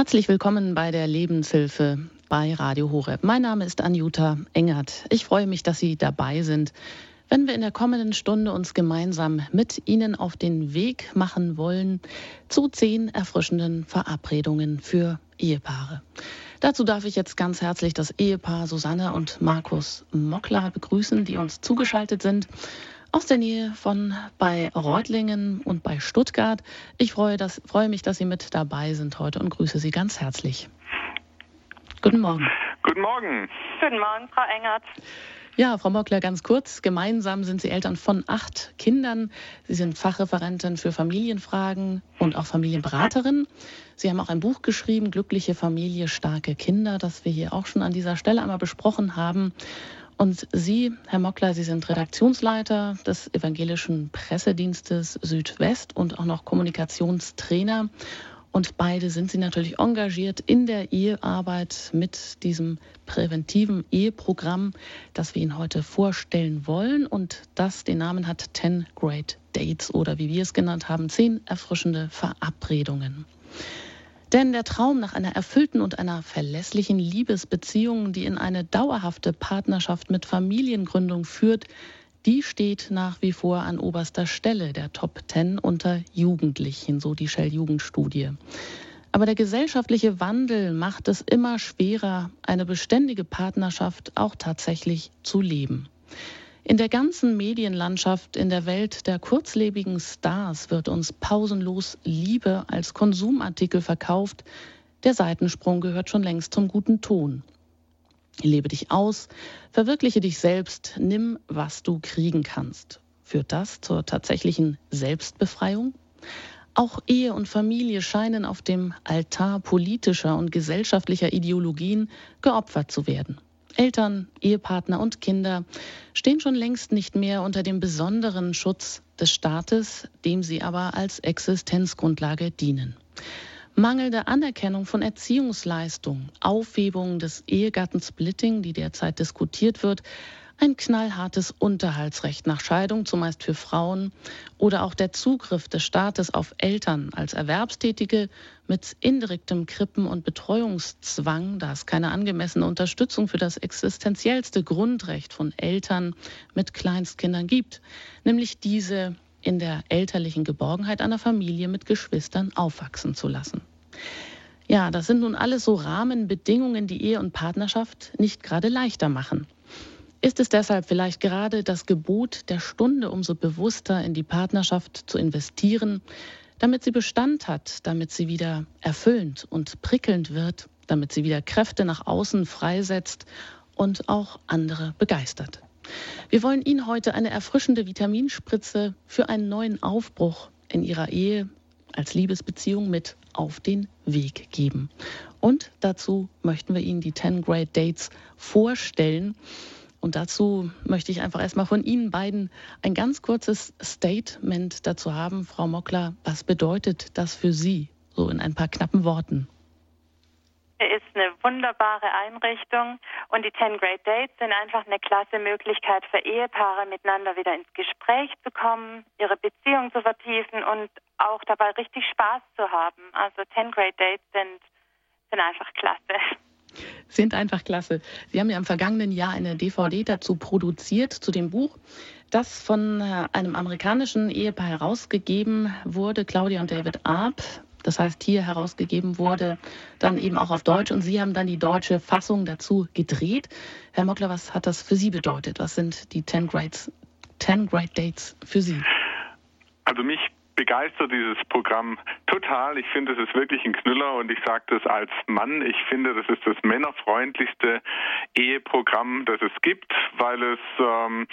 Herzlich willkommen bei der Lebenshilfe bei Radio Horeb. Mein Name ist Anjuta Engert. Ich freue mich, dass Sie dabei sind, wenn wir in der kommenden Stunde uns gemeinsam mit Ihnen auf den Weg machen wollen zu zehn erfrischenden Verabredungen für Ehepaare. Dazu darf ich jetzt ganz herzlich das Ehepaar Susanne und Markus Mockler begrüßen, die uns zugeschaltet sind aus der Nähe von bei Reutlingen und bei Stuttgart. Ich freue, dass, freue mich, dass Sie mit dabei sind heute und grüße Sie ganz herzlich. Guten Morgen. Guten Morgen. Guten Morgen, Frau Engert. Ja, Frau Mockler, ganz kurz. Gemeinsam sind Sie Eltern von acht Kindern. Sie sind Fachreferentin für Familienfragen und auch Familienberaterin. Sie haben auch ein Buch geschrieben, Glückliche Familie, starke Kinder, das wir hier auch schon an dieser Stelle einmal besprochen haben. Und Sie, Herr Mockler, Sie sind Redaktionsleiter des evangelischen Pressedienstes Südwest und auch noch Kommunikationstrainer. Und beide sind Sie natürlich engagiert in der Ehearbeit mit diesem präventiven Eheprogramm, das wir Ihnen heute vorstellen wollen. Und das den Namen hat 10 Great Dates oder wie wir es genannt haben, 10 erfrischende Verabredungen. Denn der Traum nach einer erfüllten und einer verlässlichen Liebesbeziehung, die in eine dauerhafte Partnerschaft mit Familiengründung führt, die steht nach wie vor an oberster Stelle der Top Ten unter Jugendlichen, so die Shell-Jugendstudie. Aber der gesellschaftliche Wandel macht es immer schwerer, eine beständige Partnerschaft auch tatsächlich zu leben. In der ganzen Medienlandschaft in der Welt der kurzlebigen Stars wird uns pausenlos Liebe als Konsumartikel verkauft. Der Seitensprung gehört schon längst zum guten Ton. Lebe dich aus, verwirkliche dich selbst, nimm, was du kriegen kannst. Führt das zur tatsächlichen Selbstbefreiung? Auch Ehe und Familie scheinen auf dem Altar politischer und gesellschaftlicher Ideologien geopfert zu werden. Eltern, Ehepartner und Kinder stehen schon längst nicht mehr unter dem besonderen Schutz des Staates, dem sie aber als Existenzgrundlage dienen. Mangelnde Anerkennung von Erziehungsleistung, Aufhebung des Ehegattensplitting, die derzeit diskutiert wird, ein knallhartes Unterhaltsrecht nach Scheidung, zumeist für Frauen, oder auch der Zugriff des Staates auf Eltern als Erwerbstätige mit indirektem Krippen- und Betreuungszwang, da es keine angemessene Unterstützung für das existenziellste Grundrecht von Eltern mit Kleinstkindern gibt, nämlich diese in der elterlichen Geborgenheit einer Familie mit Geschwistern aufwachsen zu lassen. Ja, das sind nun alles so Rahmenbedingungen, die Ehe und Partnerschaft nicht gerade leichter machen. Ist es deshalb vielleicht gerade das Gebot der Stunde, umso bewusster in die Partnerschaft zu investieren, damit sie Bestand hat, damit sie wieder erfüllend und prickelnd wird, damit sie wieder Kräfte nach außen freisetzt und auch andere begeistert. Wir wollen Ihnen heute eine erfrischende Vitaminspritze für einen neuen Aufbruch in Ihrer Ehe als Liebesbeziehung mit auf den Weg geben. Und dazu möchten wir Ihnen die 10 Great Dates vorstellen. Und dazu möchte ich einfach erstmal von Ihnen beiden ein ganz kurzes Statement dazu haben. Frau Mockler, was bedeutet das für Sie, so in ein paar knappen Worten? ist eine wunderbare Einrichtung und die 10 Great Dates sind einfach eine klasse Möglichkeit für Ehepaare miteinander wieder ins Gespräch zu kommen, ihre Beziehung zu vertiefen und auch dabei richtig Spaß zu haben. Also 10 Great Dates sind, sind einfach klasse sind einfach klasse. Sie haben ja im vergangenen Jahr eine DVD dazu produziert, zu dem Buch, das von äh, einem amerikanischen Ehepaar herausgegeben wurde, Claudia und David Arp. Das heißt, hier herausgegeben wurde, dann eben auch auf Deutsch. Und Sie haben dann die deutsche Fassung dazu gedreht. Herr Mockler, was hat das für Sie bedeutet? Was sind die 10 Great, 10 Great Dates für Sie? Also mich begeistert dieses Programm total. Ich finde, es ist wirklich ein Knüller und ich sage das als Mann. Ich finde, das ist das männerfreundlichste Eheprogramm, das es gibt, weil es ähm,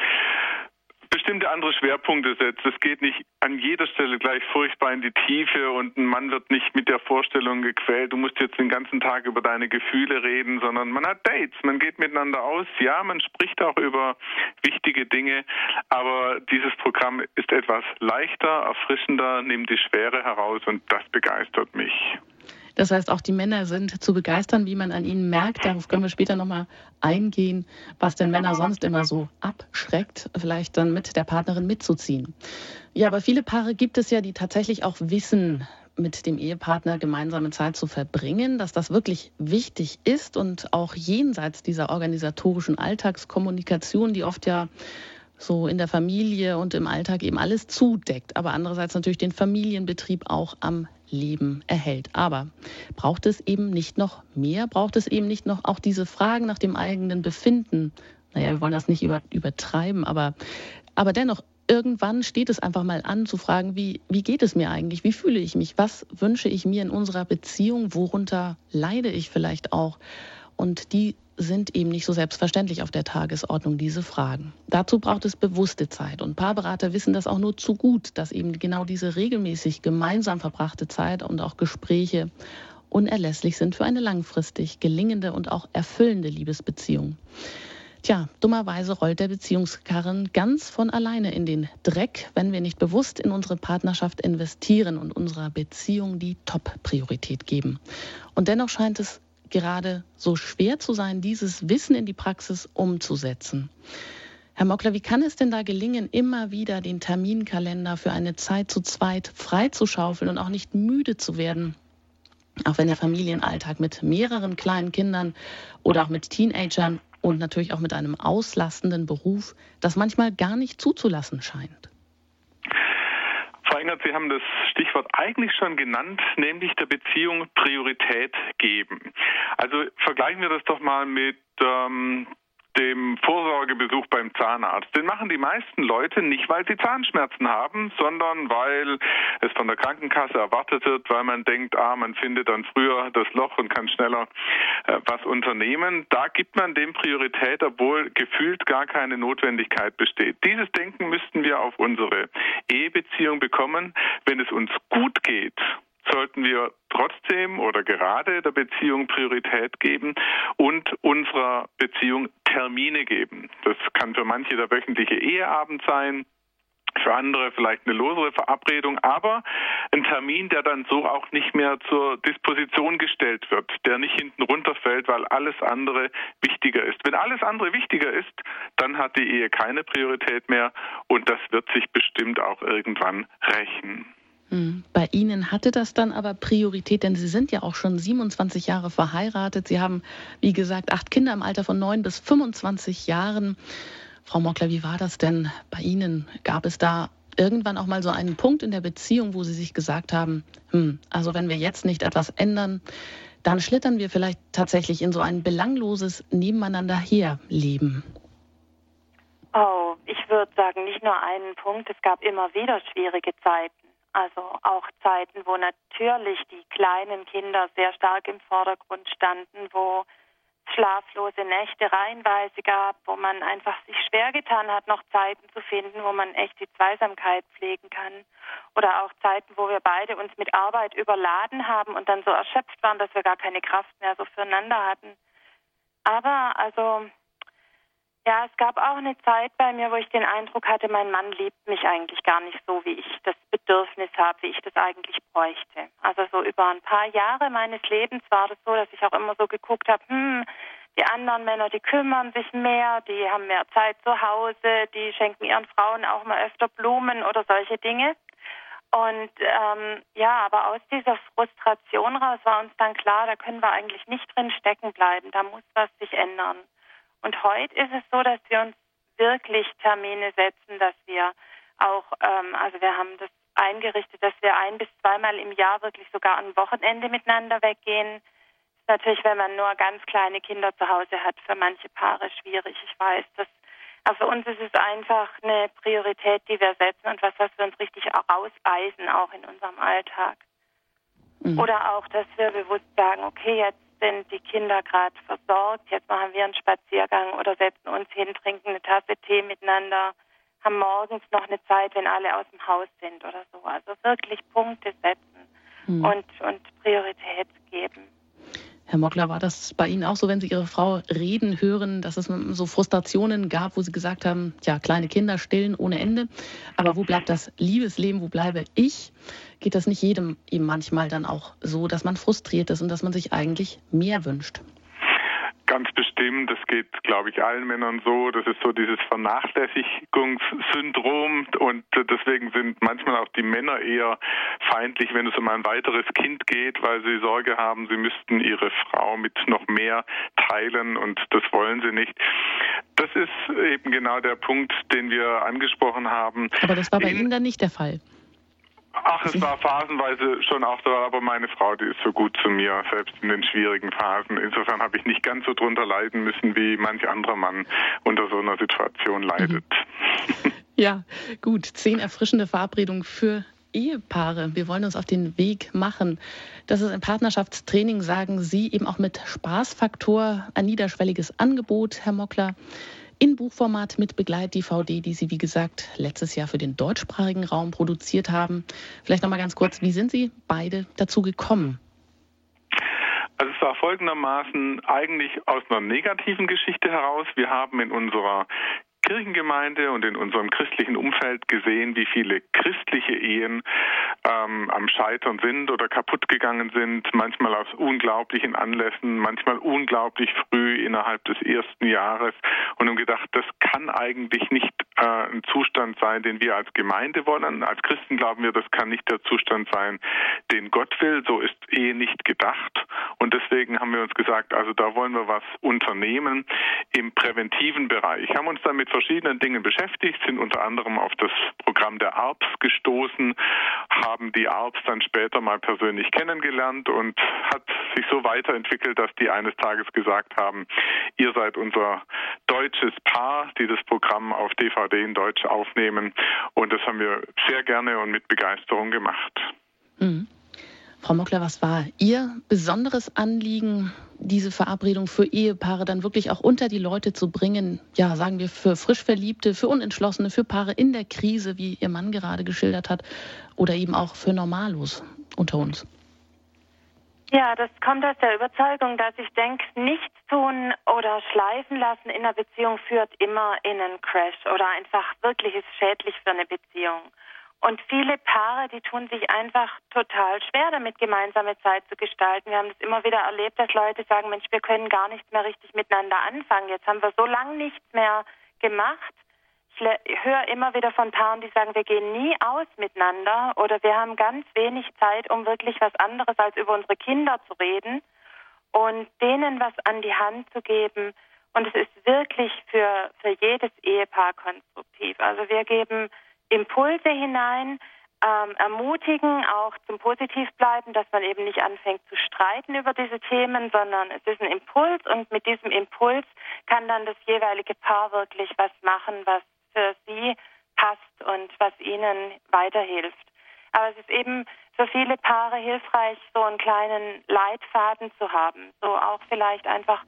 bestimmte andere Schwerpunkte setzt. Es geht nicht an jeder Stelle gleich furchtbar in die Tiefe und ein Mann wird nicht mit der Vorstellung gequält, du musst jetzt den ganzen Tag über deine Gefühle reden, sondern man hat Dates, man geht miteinander aus. Ja, man spricht auch über wichtige Dinge, aber dieses Programm ist etwas leichter, erfrischender, nimmt die Schwere heraus und das begeistert mich. Das heißt, auch die Männer sind zu begeistern, wie man an ihnen merkt. Darauf können wir später nochmal eingehen, was den Männer sonst immer so abschreckt, vielleicht dann mit der Partnerin mitzuziehen. Ja, aber viele Paare gibt es ja, die tatsächlich auch wissen, mit dem Ehepartner gemeinsame Zeit zu verbringen, dass das wirklich wichtig ist und auch jenseits dieser organisatorischen Alltagskommunikation, die oft ja so in der Familie und im Alltag eben alles zudeckt, aber andererseits natürlich den Familienbetrieb auch am Leben erhält. Aber braucht es eben nicht noch mehr? Braucht es eben nicht noch auch diese Fragen nach dem eigenen Befinden? Naja, wir wollen das nicht über, übertreiben, aber, aber dennoch, irgendwann steht es einfach mal an zu fragen, wie, wie geht es mir eigentlich? Wie fühle ich mich? Was wünsche ich mir in unserer Beziehung? Worunter leide ich vielleicht auch? Und die sind eben nicht so selbstverständlich auf der Tagesordnung, diese Fragen. Dazu braucht es bewusste Zeit. Und Paarberater wissen das auch nur zu gut, dass eben genau diese regelmäßig gemeinsam verbrachte Zeit und auch Gespräche unerlässlich sind für eine langfristig gelingende und auch erfüllende Liebesbeziehung. Tja, dummerweise rollt der Beziehungskarren ganz von alleine in den Dreck, wenn wir nicht bewusst in unsere Partnerschaft investieren und unserer Beziehung die Top-Priorität geben. Und dennoch scheint es gerade so schwer zu sein, dieses Wissen in die Praxis umzusetzen. Herr Mockler, wie kann es denn da gelingen, immer wieder den Terminkalender für eine Zeit zu zweit freizuschaufeln und auch nicht müde zu werden? Auch wenn der Familienalltag mit mehreren kleinen Kindern oder auch mit Teenagern und natürlich auch mit einem auslastenden Beruf das manchmal gar nicht zuzulassen scheint. Frau Engert, Sie haben das Stichwort eigentlich schon genannt, nämlich der Beziehung Priorität geben. Also vergleichen wir das doch mal mit ähm, dem Vorsorgebesuch beim Zahnarzt. Den machen die meisten Leute nicht, weil sie Zahnschmerzen haben, sondern weil es von der Krankenkasse erwartet wird, weil man denkt, ah, man findet dann früher das Loch und kann schneller äh, was unternehmen. Da gibt man dem Priorität, obwohl gefühlt gar keine Notwendigkeit besteht. Dieses Denken müssten wir auf unsere Ehebeziehung bekommen. Wenn es uns gut geht, sollten wir trotzdem oder gerade der Beziehung Priorität geben und unserer Beziehung Termine geben. Das kann für manche der wöchentliche Eheabend sein, für andere vielleicht eine losere Verabredung, aber ein Termin, der dann so auch nicht mehr zur Disposition gestellt wird, der nicht hinten runterfällt, weil alles andere wichtiger ist. Wenn alles andere wichtiger ist, dann hat die Ehe keine Priorität mehr und das wird sich bestimmt auch irgendwann rächen. Hm. Bei Ihnen hatte das dann aber Priorität, denn Sie sind ja auch schon 27 Jahre verheiratet. Sie haben, wie gesagt, acht Kinder im Alter von 9 bis 25 Jahren. Frau Mockler, wie war das denn bei Ihnen? Gab es da irgendwann auch mal so einen Punkt in der Beziehung, wo Sie sich gesagt haben, hm, also wenn wir jetzt nicht etwas ändern, dann schlittern wir vielleicht tatsächlich in so ein belangloses Nebeneinander herleben? Oh, ich würde sagen, nicht nur einen Punkt, es gab immer wieder schwierige Zeiten. Also auch Zeiten, wo natürlich die kleinen Kinder sehr stark im Vordergrund standen, wo schlaflose Nächte reihenweise gab, wo man einfach sich schwer getan hat, noch Zeiten zu finden, wo man echt die Zweisamkeit pflegen kann. Oder auch Zeiten, wo wir beide uns mit Arbeit überladen haben und dann so erschöpft waren, dass wir gar keine Kraft mehr so füreinander hatten. Aber also ja, es gab auch eine Zeit bei mir, wo ich den Eindruck hatte, mein Mann liebt mich eigentlich gar nicht so, wie ich das Bedürfnis habe, wie ich das eigentlich bräuchte. Also so über ein paar Jahre meines Lebens war das so, dass ich auch immer so geguckt habe, hm, die anderen Männer, die kümmern sich mehr, die haben mehr Zeit zu Hause, die schenken ihren Frauen auch mal öfter Blumen oder solche Dinge. Und ähm, ja, aber aus dieser Frustration raus war uns dann klar, da können wir eigentlich nicht drin stecken bleiben, da muss was sich ändern. Und heute ist es so, dass wir uns wirklich Termine setzen, dass wir auch, ähm, also wir haben das eingerichtet, dass wir ein bis zweimal im Jahr wirklich sogar am Wochenende miteinander weggehen. Ist natürlich, wenn man nur ganz kleine Kinder zu Hause hat, für manche Paare schwierig. Ich weiß, das, aber für uns ist es einfach eine Priorität, die wir setzen und was, was wir uns richtig rauseisen, auch in unserem Alltag. Mhm. Oder auch, dass wir bewusst sagen, okay, jetzt sind die Kinder gerade versorgt, jetzt machen wir einen Spaziergang oder setzen uns hin, trinken eine Tasse Tee miteinander, haben morgens noch eine Zeit, wenn alle aus dem Haus sind oder so. Also wirklich Punkte setzen mhm. und, und Priorität geben. Herr Mockler, war das bei Ihnen auch so, wenn Sie Ihre Frau reden hören, dass es so Frustrationen gab, wo Sie gesagt haben, ja, kleine Kinder stillen ohne Ende, aber wo bleibt das Liebesleben, wo bleibe ich? Geht das nicht jedem eben manchmal dann auch so, dass man frustriert ist und dass man sich eigentlich mehr wünscht? Ganz bestimmt. Das geht, glaube ich, allen Männern so. Das ist so dieses Vernachlässigungssyndrom und deswegen sind manchmal auch die Männer eher feindlich, wenn es um ein weiteres Kind geht, weil sie Sorge haben, sie müssten ihre Frau mit noch mehr teilen und das wollen sie nicht. Das ist eben genau der Punkt, den wir angesprochen haben. Aber das war bei In Ihnen dann nicht der Fall. Ach, es war phasenweise schon auch so, aber meine Frau, die ist so gut zu mir, selbst in den schwierigen Phasen. Insofern habe ich nicht ganz so drunter leiden müssen, wie manch anderer Mann unter so einer Situation leidet. Mhm. Ja, gut. Zehn erfrischende Verabredungen für Ehepaare. Wir wollen uns auf den Weg machen. Das ist ein Partnerschaftstraining, sagen Sie, eben auch mit Spaßfaktor, ein niederschwelliges Angebot, Herr Mockler in Buchformat mit Begleit-DVD, die Sie, wie gesagt, letztes Jahr für den deutschsprachigen Raum produziert haben. Vielleicht noch mal ganz kurz, wie sind Sie beide dazu gekommen? Also es war folgendermaßen eigentlich aus einer negativen Geschichte heraus. Wir haben in unserer Kirchengemeinde und in unserem christlichen Umfeld gesehen, wie viele christliche Ehen ähm, am Scheitern sind oder kaputt gegangen sind, manchmal aus unglaublichen Anlässen, manchmal unglaublich früh innerhalb des ersten Jahres und haben gedacht, das kann eigentlich nicht äh, ein Zustand sein, den wir als Gemeinde wollen. Als Christen glauben wir, das kann nicht der Zustand sein, den Gott will. So ist Ehe nicht gedacht. Und deswegen haben wir uns gesagt, also da wollen wir was unternehmen im präventiven Bereich. Haben uns dann mit verschiedenen Dingen beschäftigt, sind unter anderem auf das Programm der ARPS gestoßen, haben die ARPS dann später mal persönlich kennengelernt und hat sich so weiterentwickelt, dass die eines Tages gesagt haben, ihr seid unser deutsches Paar, die das Programm auf DVD in Deutsch aufnehmen. Und das haben wir sehr gerne und mit Begeisterung gemacht. Mhm. Frau Mockler, was war Ihr besonderes Anliegen, diese Verabredung für Ehepaare dann wirklich auch unter die Leute zu bringen? Ja, sagen wir für frisch Verliebte, für Unentschlossene, für Paare in der Krise, wie Ihr Mann gerade geschildert hat, oder eben auch für Normalos unter uns? Ja, das kommt aus der Überzeugung, dass ich denke, nichts tun oder schleifen lassen in einer Beziehung führt immer in einen Crash oder einfach wirklich ist schädlich für eine Beziehung. Und viele Paare, die tun sich einfach total schwer damit, gemeinsame Zeit zu gestalten. Wir haben das immer wieder erlebt, dass Leute sagen, Mensch, wir können gar nichts mehr richtig miteinander anfangen. Jetzt haben wir so lange nichts mehr gemacht. Ich höre immer wieder von Paaren, die sagen, wir gehen nie aus miteinander oder wir haben ganz wenig Zeit, um wirklich was anderes als über unsere Kinder zu reden und denen was an die Hand zu geben. Und es ist wirklich für, für jedes Ehepaar konstruktiv. Also wir geben Impulse hinein, ähm, ermutigen, auch zum Positivbleiben, dass man eben nicht anfängt zu streiten über diese Themen, sondern es ist ein Impuls und mit diesem Impuls kann dann das jeweilige Paar wirklich was machen, was für sie passt und was ihnen weiterhilft. Aber es ist eben für viele Paare hilfreich, so einen kleinen Leitfaden zu haben, so auch vielleicht einfach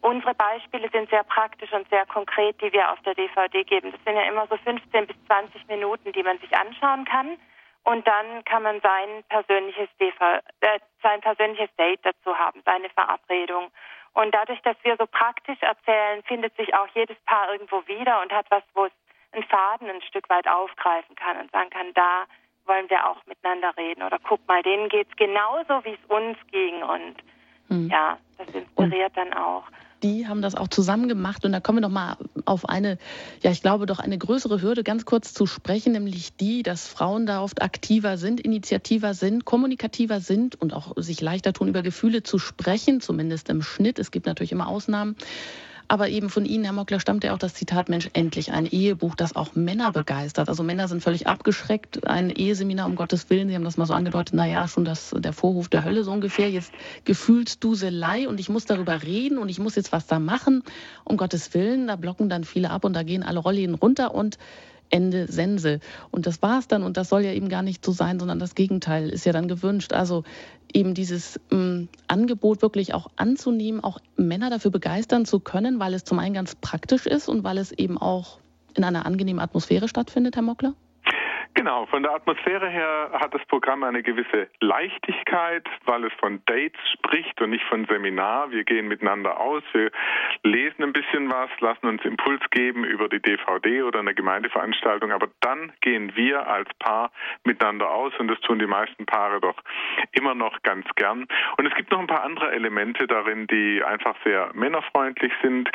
Unsere Beispiele sind sehr praktisch und sehr konkret, die wir auf der DVD geben. Das sind ja immer so 15 bis 20 Minuten, die man sich anschauen kann. Und dann kann man sein persönliches, DV, äh, sein persönliches Date dazu haben, seine Verabredung. Und dadurch, dass wir so praktisch erzählen, findet sich auch jedes Paar irgendwo wieder und hat was, wo es einen Faden ein Stück weit aufgreifen kann und sagen kann, da wollen wir auch miteinander reden. Oder guck mal, denen geht es genauso, wie es uns ging. Und hm. ja, das inspiriert und dann auch die haben das auch zusammen gemacht. Und da kommen wir noch mal auf eine, ja, ich glaube doch eine größere Hürde ganz kurz zu sprechen, nämlich die, dass Frauen da oft aktiver sind, initiativer sind, kommunikativer sind und auch sich leichter tun, über Gefühle zu sprechen, zumindest im Schnitt. Es gibt natürlich immer Ausnahmen. Aber eben von Ihnen, Herr Mockler, stammt ja auch das Zitat, Mensch, endlich ein Ehebuch, das auch Männer begeistert. Also Männer sind völlig abgeschreckt. Ein Eheseminar, um Gottes Willen, Sie haben das mal so angedeutet, naja, schon das, der Vorhof der Hölle so ungefähr. Jetzt Gefühlsduselei und ich muss darüber reden und ich muss jetzt was da machen. Um Gottes Willen, da blocken dann viele ab und da gehen alle Rollläden runter und Ende Sense. Und das war es dann. Und das soll ja eben gar nicht so sein, sondern das Gegenteil ist ja dann gewünscht. Also eben dieses ähm, Angebot wirklich auch anzunehmen, auch Männer dafür begeistern zu können, weil es zum einen ganz praktisch ist und weil es eben auch in einer angenehmen Atmosphäre stattfindet, Herr Mockler? Genau, von der Atmosphäre her hat das Programm eine gewisse Leichtigkeit, weil es von Dates spricht und nicht von Seminar. Wir gehen miteinander aus, wir lesen ein bisschen was, lassen uns Impuls geben über die DVD oder eine Gemeindeveranstaltung, aber dann gehen wir als Paar miteinander aus und das tun die meisten Paare doch immer noch ganz gern. Und es gibt noch ein paar andere Elemente darin, die einfach sehr männerfreundlich sind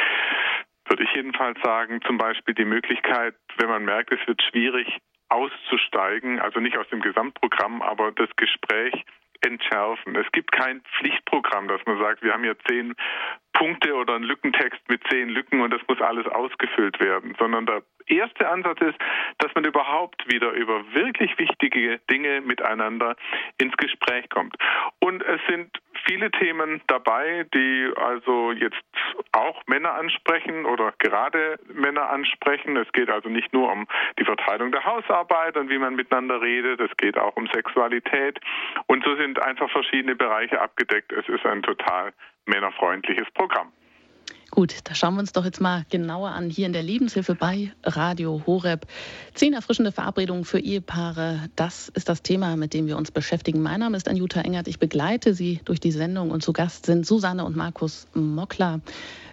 würde ich jedenfalls sagen, zum Beispiel die Möglichkeit, wenn man merkt, es wird schwierig, auszusteigen, also nicht aus dem Gesamtprogramm, aber das Gespräch entschärfen. Es gibt kein Pflichtprogramm, dass man sagt, wir haben hier zehn Punkte oder einen Lückentext mit zehn Lücken und das muss alles ausgefüllt werden, sondern der erste Ansatz ist, dass man überhaupt wieder über wirklich wichtige Dinge miteinander ins Gespräch kommt. Und es sind viele Themen dabei, die also jetzt auch Männer ansprechen oder gerade Männer ansprechen. Es geht also nicht nur um die Verteilung der Hausarbeit und wie man miteinander redet, es geht auch um Sexualität. Und so sind einfach verschiedene Bereiche abgedeckt. Es ist ein total männerfreundliches Programm. Gut, da schauen wir uns doch jetzt mal genauer an hier in der Lebenshilfe bei Radio Horeb. Zehn erfrischende Verabredungen für Ehepaare, das ist das Thema, mit dem wir uns beschäftigen. Mein Name ist Anjuta Engert, ich begleite Sie durch die Sendung und zu Gast sind Susanne und Markus Mockler.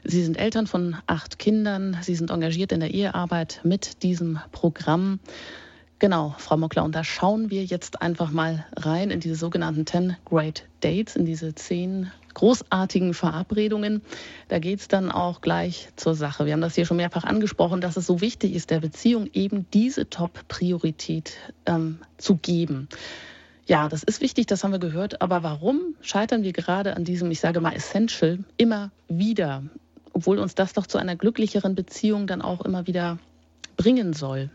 Sie sind Eltern von acht Kindern, Sie sind engagiert in der Ehearbeit mit diesem Programm. Genau, Frau Mockler, und da schauen wir jetzt einfach mal rein in diese sogenannten 10 Great Dates, in diese zehn großartigen Verabredungen. Da geht es dann auch gleich zur Sache. Wir haben das hier schon mehrfach angesprochen, dass es so wichtig ist, der Beziehung eben diese Top-Priorität ähm, zu geben. Ja, das ist wichtig, das haben wir gehört. Aber warum scheitern wir gerade an diesem, ich sage mal, Essential immer wieder, obwohl uns das doch zu einer glücklicheren Beziehung dann auch immer wieder bringen soll?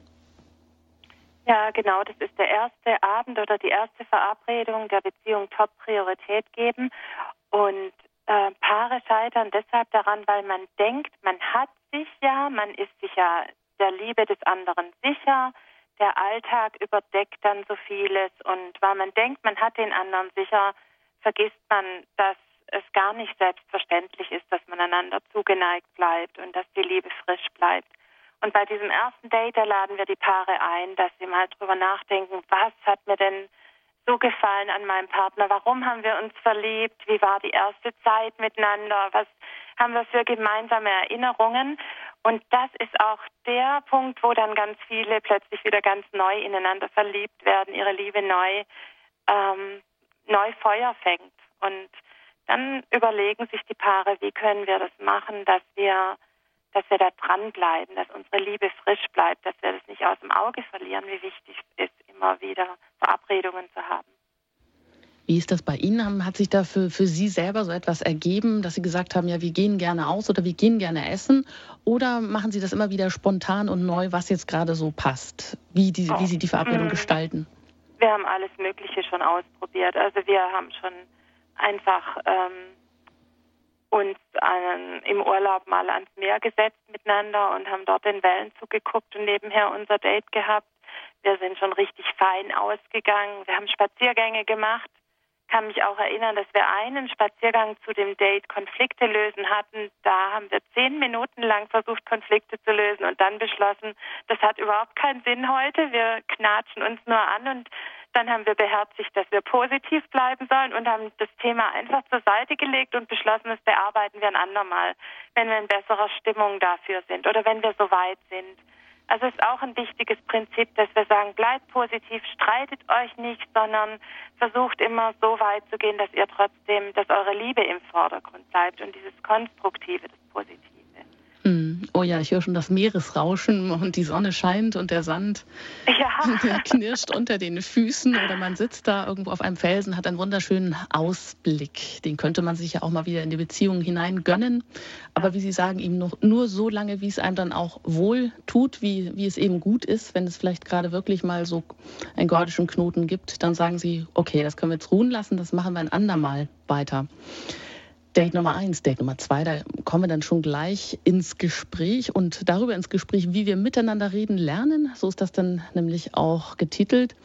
Ja, genau, das ist der erste Abend oder die erste Verabredung der Beziehung Top-Priorität geben. Und äh, Paare scheitern deshalb daran, weil man denkt, man hat sich ja, man ist sich ja der Liebe des anderen sicher. Der Alltag überdeckt dann so vieles und weil man denkt, man hat den anderen sicher, vergisst man, dass es gar nicht selbstverständlich ist, dass man einander zugeneigt bleibt und dass die Liebe frisch bleibt. Und bei diesem ersten Date, da laden wir die Paare ein, dass sie mal drüber nachdenken, was hat mir denn so gefallen an meinem Partner? Warum haben wir uns verliebt? Wie war die erste Zeit miteinander? Was haben wir für gemeinsame Erinnerungen? Und das ist auch der Punkt, wo dann ganz viele plötzlich wieder ganz neu ineinander verliebt werden, ihre Liebe neu, ähm, neu Feuer fängt. Und dann überlegen sich die Paare, wie können wir das machen, dass wir, dass wir da dranbleiben, dass unsere Liebe frisch bleibt, dass wir das nicht aus dem Auge verlieren, wie wichtig es ist, immer wieder Verabredungen zu haben. Wie ist das bei Ihnen? Hat sich da für, für Sie selber so etwas ergeben, dass Sie gesagt haben, ja, wir gehen gerne aus oder wir gehen gerne essen? Oder machen Sie das immer wieder spontan und neu, was jetzt gerade so passt, wie, die, wie Sie die Verabredung mhm. gestalten? Wir haben alles Mögliche schon ausprobiert. Also wir haben schon einfach ähm, uns einen, im Urlaub mal ans Meer gesetzt miteinander und haben dort den Wellen zugeguckt und nebenher unser Date gehabt. Wir sind schon richtig fein ausgegangen. Wir haben Spaziergänge gemacht. Kann mich auch erinnern, dass wir einen Spaziergang zu dem Date Konflikte lösen hatten. Da haben wir zehn Minuten lang versucht, Konflikte zu lösen und dann beschlossen, das hat überhaupt keinen Sinn heute. Wir knatschen uns nur an und dann haben wir beherzigt, dass wir positiv bleiben sollen und haben das Thema einfach zur Seite gelegt und beschlossen, das bearbeiten wir ein andermal, wenn wir in besserer Stimmung dafür sind oder wenn wir so weit sind. Also ist auch ein wichtiges Prinzip, dass wir sagen, bleibt positiv, streitet euch nicht, sondern versucht immer so weit zu gehen, dass ihr trotzdem, dass eure Liebe im Vordergrund bleibt und dieses Konstruktive, das Positive. Oh ja, ich höre schon das Meeresrauschen und die Sonne scheint und der Sand ja. der knirscht unter den Füßen oder man sitzt da irgendwo auf einem Felsen, hat einen wunderschönen Ausblick. Den könnte man sich ja auch mal wieder in die Beziehung hinein gönnen. Aber wie Sie sagen, eben noch, nur so lange, wie es einem dann auch wohl tut, wie, wie es eben gut ist. Wenn es vielleicht gerade wirklich mal so einen gordischen Knoten gibt, dann sagen Sie, okay, das können wir jetzt ruhen lassen, das machen wir ein andermal weiter. Date Nummer eins, Date Nummer zwei, da kommen wir dann schon gleich ins Gespräch und darüber ins Gespräch, wie wir miteinander reden lernen. So ist das dann nämlich auch getitelt.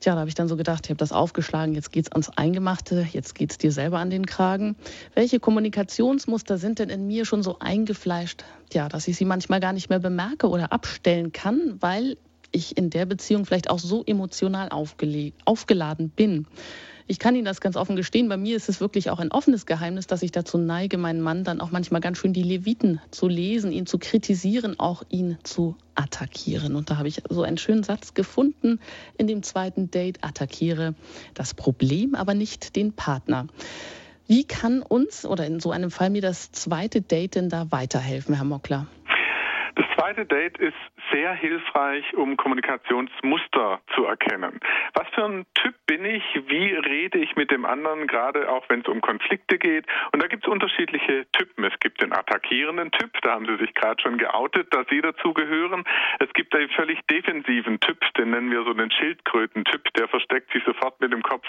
Tja, da habe ich dann so gedacht, ich habe das aufgeschlagen, jetzt geht's ans Eingemachte, jetzt geht's dir selber an den Kragen. Welche Kommunikationsmuster sind denn in mir schon so eingefleischt, ja, dass ich sie manchmal gar nicht mehr bemerke oder abstellen kann, weil ich in der Beziehung vielleicht auch so emotional aufgeladen bin. Ich kann Ihnen das ganz offen gestehen. Bei mir ist es wirklich auch ein offenes Geheimnis, dass ich dazu neige, meinen Mann dann auch manchmal ganz schön die Leviten zu lesen, ihn zu kritisieren, auch ihn zu attackieren. Und da habe ich so einen schönen Satz gefunden in dem zweiten Date. Attackiere das Problem, aber nicht den Partner. Wie kann uns oder in so einem Fall mir das zweite Date denn da weiterhelfen, Herr Mockler? Das zweite Date ist sehr hilfreich, um Kommunikationsmuster zu erkennen. Was für ein Typ bin ich? Wie rede ich mit dem anderen, gerade auch wenn es um Konflikte geht? Und da gibt es unterschiedliche Typen. Es gibt den attackierenden Typ, da haben Sie sich gerade schon geoutet, dass Sie dazugehören. Es gibt den völlig defensiven Typ, den nennen wir so den Schildkröten-Typ, der versteckt sich sofort mit dem Kopf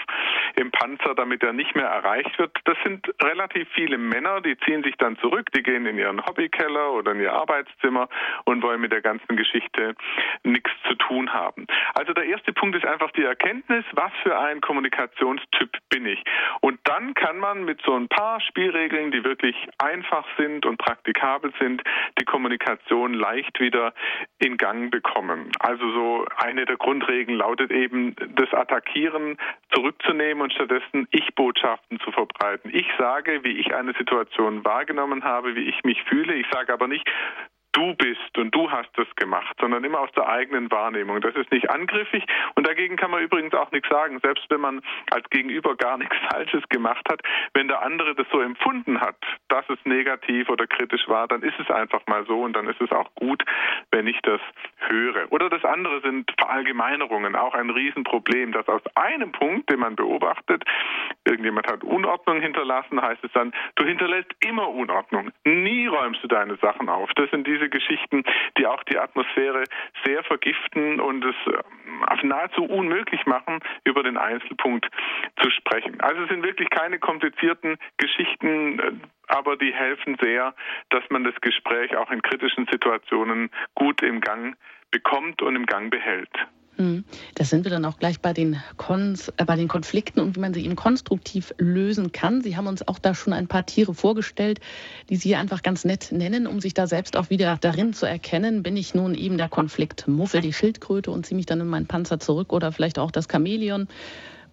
im Panzer, damit er nicht mehr erreicht wird. Das sind relativ viele Männer, die ziehen sich dann zurück, die gehen in ihren Hobbykeller oder in ihr Arbeitszimmer und wollen mit der ganzen Geschichte nichts zu tun haben. Also der erste Punkt ist einfach die Erkenntnis, was für ein Kommunikationstyp bin ich. Und dann kann man mit so ein paar Spielregeln, die wirklich einfach sind und praktikabel sind, die Kommunikation leicht wieder in Gang bekommen. Also so eine der Grundregeln lautet eben, das Attackieren zurückzunehmen und stattdessen Ich-Botschaften zu verbreiten. Ich sage, wie ich eine Situation wahrgenommen habe, wie ich mich fühle. Ich sage aber nicht, du bist und du hast das gemacht, sondern immer aus der eigenen Wahrnehmung. Das ist nicht angriffig und dagegen kann man übrigens auch nichts sagen, selbst wenn man als Gegenüber gar nichts Falsches gemacht hat. Wenn der andere das so empfunden hat, dass es negativ oder kritisch war, dann ist es einfach mal so und dann ist es auch gut, wenn ich das höre. Oder das andere sind Verallgemeinerungen, auch ein Riesenproblem, dass aus einem Punkt, den man beobachtet, irgendjemand hat Unordnung hinterlassen, heißt es dann, du hinterlässt immer Unordnung. Nie räumst du deine Sachen auf. Das sind diese Geschichten, die auch die Atmosphäre sehr vergiften und es äh, nahezu unmöglich machen, über den Einzelpunkt zu sprechen. Also es sind wirklich keine komplizierten Geschichten, äh, aber die helfen sehr, dass man das Gespräch auch in kritischen Situationen gut im Gang bekommt und im Gang behält. Hm. Da sind wir dann auch gleich bei den, Kons, äh, bei den Konflikten und wie man sie eben konstruktiv lösen kann. Sie haben uns auch da schon ein paar Tiere vorgestellt, die Sie einfach ganz nett nennen, um sich da selbst auch wieder darin zu erkennen. Bin ich nun eben der Konfliktmuffel, die Schildkröte und ziehe mich dann in meinen Panzer zurück oder vielleicht auch das Chamäleon,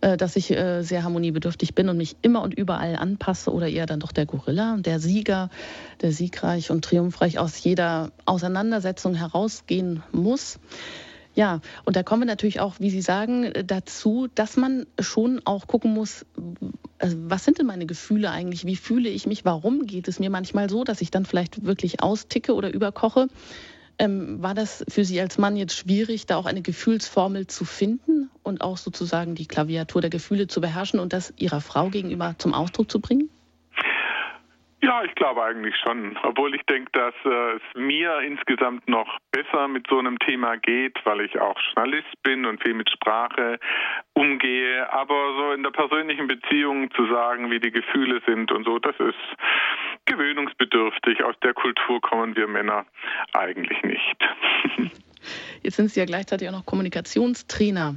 äh, dass ich äh, sehr harmoniebedürftig bin und mich immer und überall anpasse oder eher dann doch der Gorilla, der Sieger, der siegreich und triumphreich aus jeder Auseinandersetzung herausgehen muss. Ja, und da kommen wir natürlich auch, wie Sie sagen, dazu, dass man schon auch gucken muss, also was sind denn meine Gefühle eigentlich? Wie fühle ich mich? Warum geht es mir manchmal so, dass ich dann vielleicht wirklich austicke oder überkoche? Ähm, war das für Sie als Mann jetzt schwierig, da auch eine Gefühlsformel zu finden und auch sozusagen die Klaviatur der Gefühle zu beherrschen und das Ihrer Frau gegenüber zum Ausdruck zu bringen? Ja, ich glaube eigentlich schon. Obwohl ich denke, dass äh, es mir insgesamt noch besser mit so einem Thema geht, weil ich auch Journalist bin und viel mit Sprache umgehe. Aber so in der persönlichen Beziehung zu sagen, wie die Gefühle sind und so, das ist gewöhnungsbedürftig. Aus der Kultur kommen wir Männer eigentlich nicht. Jetzt sind Sie ja gleichzeitig auch noch Kommunikationstrainer.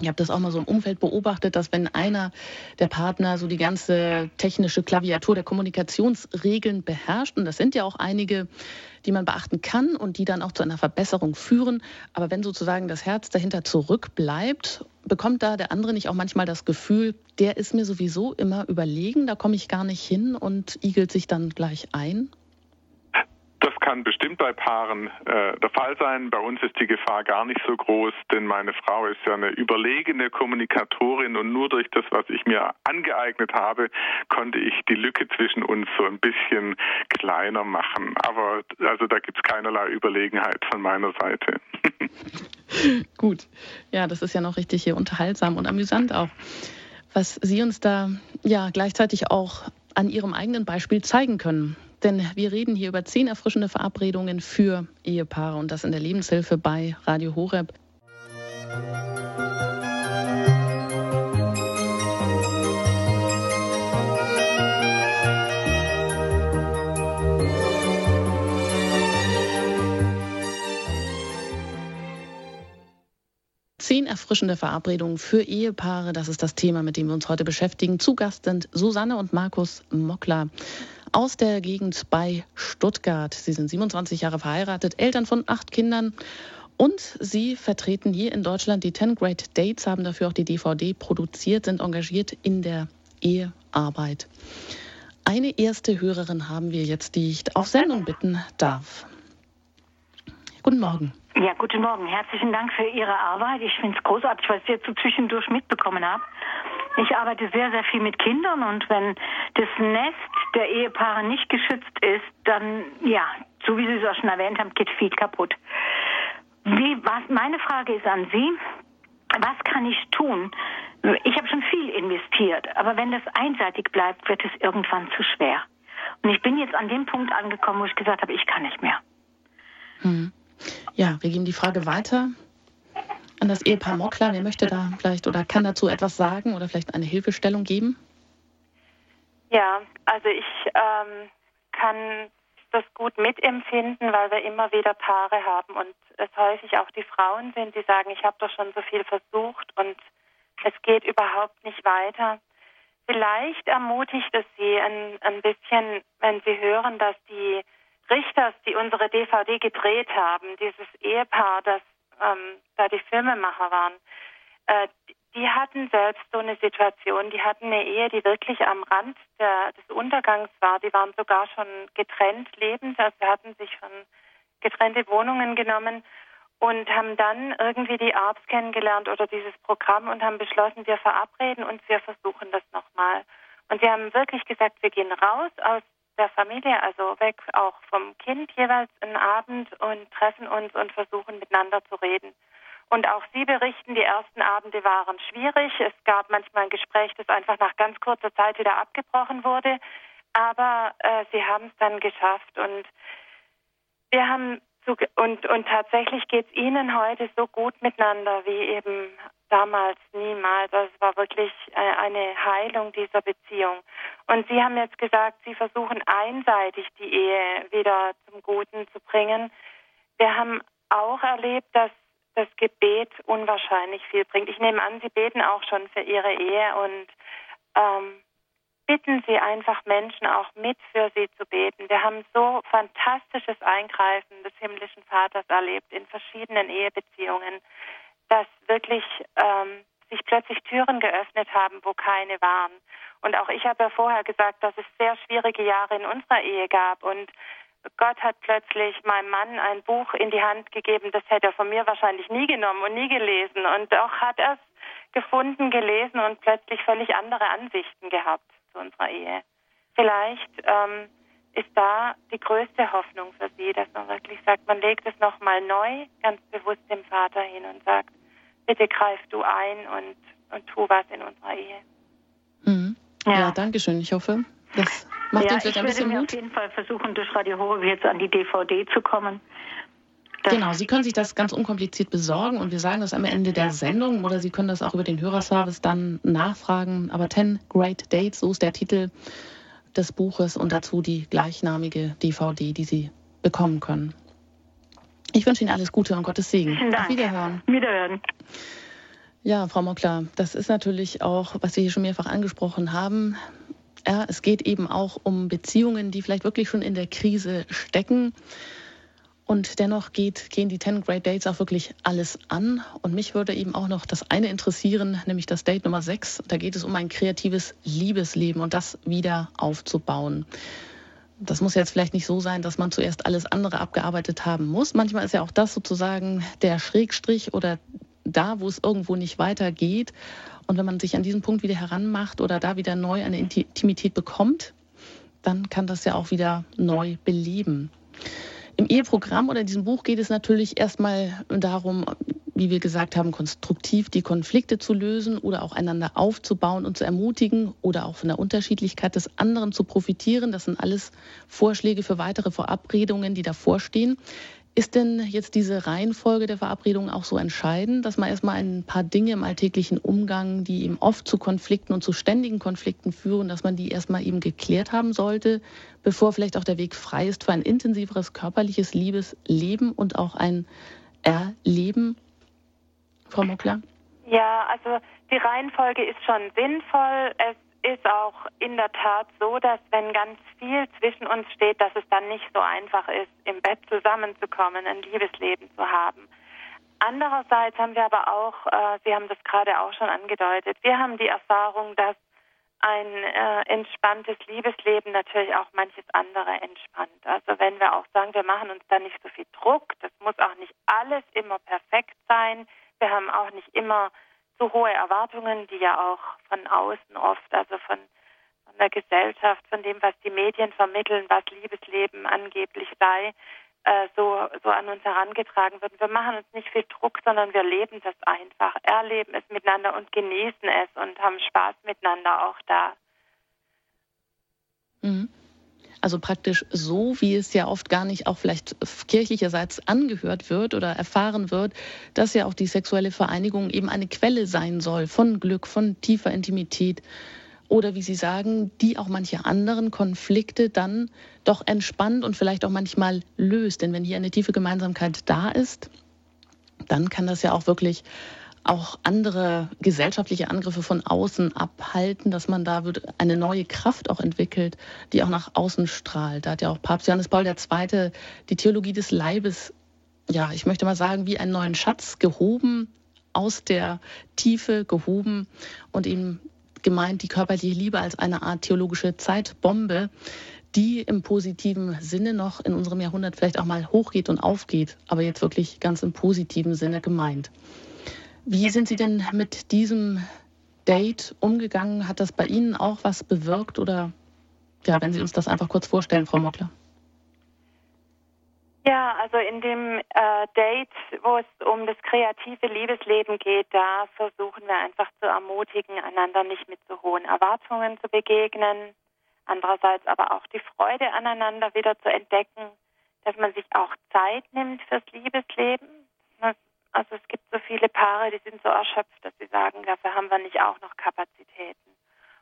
Ich habe das auch mal so im Umfeld beobachtet, dass wenn einer der Partner so die ganze technische Klaviatur der Kommunikationsregeln beherrscht, und das sind ja auch einige, die man beachten kann und die dann auch zu einer Verbesserung führen, aber wenn sozusagen das Herz dahinter zurückbleibt, bekommt da der andere nicht auch manchmal das Gefühl, der ist mir sowieso immer überlegen, da komme ich gar nicht hin und igelt sich dann gleich ein? Das kann bestimmt bei Paaren äh, der Fall sein. Bei uns ist die Gefahr gar nicht so groß, denn meine Frau ist ja eine überlegene Kommunikatorin und nur durch das, was ich mir angeeignet habe, konnte ich die Lücke zwischen uns so ein bisschen kleiner machen. Aber also da gibt es keinerlei Überlegenheit von meiner Seite. Gut. Ja, das ist ja noch richtig hier unterhaltsam und amüsant auch. Was Sie uns da ja gleichzeitig auch an Ihrem eigenen Beispiel zeigen können. Denn wir reden hier über zehn erfrischende Verabredungen für Ehepaare und das in der Lebenshilfe bei Radio Horeb. Zehn erfrischende Verabredungen für Ehepaare, das ist das Thema, mit dem wir uns heute beschäftigen. Zu Gast sind Susanne und Markus Mockler aus der Gegend bei Stuttgart. Sie sind 27 Jahre verheiratet, Eltern von acht Kindern Und Sie vertreten hier in Deutschland die 10 Great Dates, haben dafür auch die DVD produziert, sind engagiert in der Ehearbeit. Eine erste Hörerin haben wir jetzt, die ich auf Sendung bitten darf. Guten Morgen. Ja, guten Morgen. Herzlichen Dank für Ihre Arbeit. Ich finde es großartig, was ich jetzt so zwischendurch mitbekommen habe. Ich arbeite sehr, sehr viel mit Kindern und wenn das Nest der Ehepaare nicht geschützt ist, dann, ja, so wie Sie es auch schon erwähnt haben, geht viel kaputt. Wie, was, meine Frage ist an Sie, was kann ich tun? Ich habe schon viel investiert, aber wenn das einseitig bleibt, wird es irgendwann zu schwer. Und ich bin jetzt an dem Punkt angekommen, wo ich gesagt habe, ich kann nicht mehr. Hm. Ja, wir geben die Frage weiter an das Ehepaar Mockler. Wer möchte da vielleicht oder kann dazu etwas sagen oder vielleicht eine Hilfestellung geben? Ja, also ich ähm, kann das gut mitempfinden, weil wir immer wieder Paare haben und es häufig auch die Frauen sind, die sagen, ich habe doch schon so viel versucht und es geht überhaupt nicht weiter. Vielleicht ermutigt es Sie ein, ein bisschen, wenn Sie hören, dass die Richters, die unsere DVD gedreht haben, dieses Ehepaar, das ähm, da die Filmemacher waren, äh, die hatten selbst so eine Situation, die hatten eine Ehe, die wirklich am Rand der, des Untergangs war. Die waren sogar schon getrennt lebend, also hatten sich schon getrennte Wohnungen genommen und haben dann irgendwie die ARPS kennengelernt oder dieses Programm und haben beschlossen, wir verabreden uns, wir versuchen das nochmal. Und sie haben wirklich gesagt, wir gehen raus aus der Familie, also weg auch vom Kind jeweils einen Abend und treffen uns und versuchen miteinander zu reden. Und auch Sie berichten, die ersten Abende waren schwierig. Es gab manchmal ein Gespräch, das einfach nach ganz kurzer Zeit wieder abgebrochen wurde. Aber äh, Sie haben es dann geschafft. Und wir haben so, und, und tatsächlich geht es Ihnen heute so gut miteinander wie eben damals niemals. Also es war wirklich äh, eine Heilung dieser Beziehung. Und Sie haben jetzt gesagt, Sie versuchen einseitig die Ehe wieder zum Guten zu bringen. Wir haben auch erlebt, dass das Gebet unwahrscheinlich viel bringt. Ich nehme an, Sie beten auch schon für Ihre Ehe und ähm, bitten Sie einfach Menschen auch mit für Sie zu beten. Wir haben so fantastisches Eingreifen des himmlischen Vaters erlebt in verschiedenen Ehebeziehungen dass wirklich ähm, sich plötzlich Türen geöffnet haben, wo keine waren. Und auch ich habe ja vorher gesagt, dass es sehr schwierige Jahre in unserer Ehe gab. Und Gott hat plötzlich meinem Mann ein Buch in die Hand gegeben, das hätte er von mir wahrscheinlich nie genommen und nie gelesen. Und auch hat er es gefunden, gelesen und plötzlich völlig andere Ansichten gehabt zu unserer Ehe. Vielleicht ähm, ist da die größte Hoffnung für Sie, dass man wirklich sagt, man legt es nochmal neu, ganz bewusst dem Vater hin und sagt, bitte greif du ein und, und tu was in unserer Ehe. Mhm. Ja. ja, danke schön. Ich hoffe, das macht ja, uns jetzt ein bisschen Mut. auf jeden Fall versuchen, durch Radio Horeb jetzt an die DVD zu kommen. Das genau, Sie können sich das ganz unkompliziert besorgen und wir sagen das am Ende der Sendung oder Sie können das auch über den Hörerservice dann nachfragen. Aber 10 Great Dates, so ist der Titel des Buches und dazu die gleichnamige DVD, die Sie bekommen können. Ich wünsche Ihnen alles Gute und Gottes Segen. Vielen Dank. Auf Wiederhören. Wiederhören. Ja, Frau Mockler, das ist natürlich auch, was Sie hier schon mehrfach angesprochen haben. Ja, es geht eben auch um Beziehungen, die vielleicht wirklich schon in der Krise stecken. Und dennoch geht, gehen die 10 Great Dates auch wirklich alles an. Und mich würde eben auch noch das eine interessieren, nämlich das Date Nummer 6. Da geht es um ein kreatives Liebesleben und das wieder aufzubauen das muss jetzt vielleicht nicht so sein, dass man zuerst alles andere abgearbeitet haben muss. Manchmal ist ja auch das sozusagen der Schrägstrich oder da, wo es irgendwo nicht weitergeht. Und wenn man sich an diesen Punkt wieder heranmacht oder da wieder neu eine Intimität bekommt, dann kann das ja auch wieder neu beleben. Im Eheprogramm oder in diesem Buch geht es natürlich erstmal darum, wie wir gesagt haben, konstruktiv die Konflikte zu lösen oder auch einander aufzubauen und zu ermutigen oder auch von der Unterschiedlichkeit des anderen zu profitieren. Das sind alles Vorschläge für weitere Verabredungen, die davor stehen. Ist denn jetzt diese Reihenfolge der Verabredungen auch so entscheidend, dass man erstmal ein paar Dinge im alltäglichen Umgang, die eben oft zu Konflikten und zu ständigen Konflikten führen, dass man die erstmal eben geklärt haben sollte, bevor vielleicht auch der Weg frei ist für ein intensiveres körperliches Liebesleben und auch ein Erleben Frau Muckler? Ja, also die Reihenfolge ist schon sinnvoll. Es ist auch in der Tat so, dass wenn ganz viel zwischen uns steht, dass es dann nicht so einfach ist, im Bett zusammenzukommen, ein Liebesleben zu haben. Andererseits haben wir aber auch, äh, Sie haben das gerade auch schon angedeutet, wir haben die Erfahrung, dass ein äh, entspanntes Liebesleben natürlich auch manches andere entspannt. Also wenn wir auch sagen, wir machen uns da nicht so viel Druck, das muss auch nicht alles immer perfekt sein. Wir haben auch nicht immer so hohe Erwartungen, die ja auch von außen oft, also von, von der Gesellschaft, von dem, was die Medien vermitteln, was Liebesleben angeblich sei, äh, so, so an uns herangetragen wird. Wir machen uns nicht viel Druck, sondern wir leben das einfach, erleben es miteinander und genießen es und haben Spaß miteinander auch da. Mhm. Also praktisch so, wie es ja oft gar nicht auch vielleicht kirchlicherseits angehört wird oder erfahren wird, dass ja auch die sexuelle Vereinigung eben eine Quelle sein soll von Glück, von tiefer Intimität, oder wie Sie sagen, die auch manche anderen Konflikte dann doch entspannt und vielleicht auch manchmal löst. Denn wenn hier eine tiefe Gemeinsamkeit da ist, dann kann das ja auch wirklich auch andere gesellschaftliche Angriffe von außen abhalten, dass man da wird eine neue Kraft auch entwickelt, die auch nach außen strahlt. Da hat ja auch Papst Johannes Paul II. die Theologie des Leibes, ja, ich möchte mal sagen, wie einen neuen Schatz gehoben, aus der Tiefe gehoben und ihm gemeint die körperliche Liebe als eine Art theologische Zeitbombe, die im positiven Sinne noch in unserem Jahrhundert vielleicht auch mal hochgeht und aufgeht, aber jetzt wirklich ganz im positiven Sinne gemeint. Wie sind Sie denn mit diesem Date umgegangen? Hat das bei Ihnen auch was bewirkt oder ja, wenn Sie uns das einfach kurz vorstellen, Frau Mockler? Ja, also in dem äh, Date, wo es um das kreative Liebesleben geht, da versuchen wir einfach zu ermutigen, einander nicht mit so hohen Erwartungen zu begegnen. Andererseits aber auch die Freude aneinander wieder zu entdecken, dass man sich auch Zeit nimmt fürs Liebesleben. Also es gibt so viele Paare, die sind so erschöpft, dass sie sagen, dafür haben wir nicht auch noch Kapazitäten.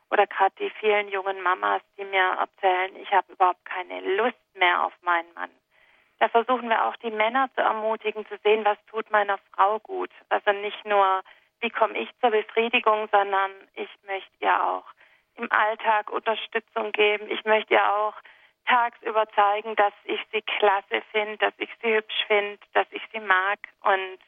Oder gerade die vielen jungen Mamas, die mir erzählen, ich habe überhaupt keine Lust mehr auf meinen Mann da versuchen wir auch die Männer zu ermutigen, zu sehen, was tut meiner Frau gut. Also nicht nur, wie komme ich zur Befriedigung, sondern ich möchte ihr auch im Alltag Unterstützung geben. Ich möchte ihr auch tagsüber zeigen, dass ich sie klasse finde, dass ich sie hübsch finde, dass ich sie mag. Und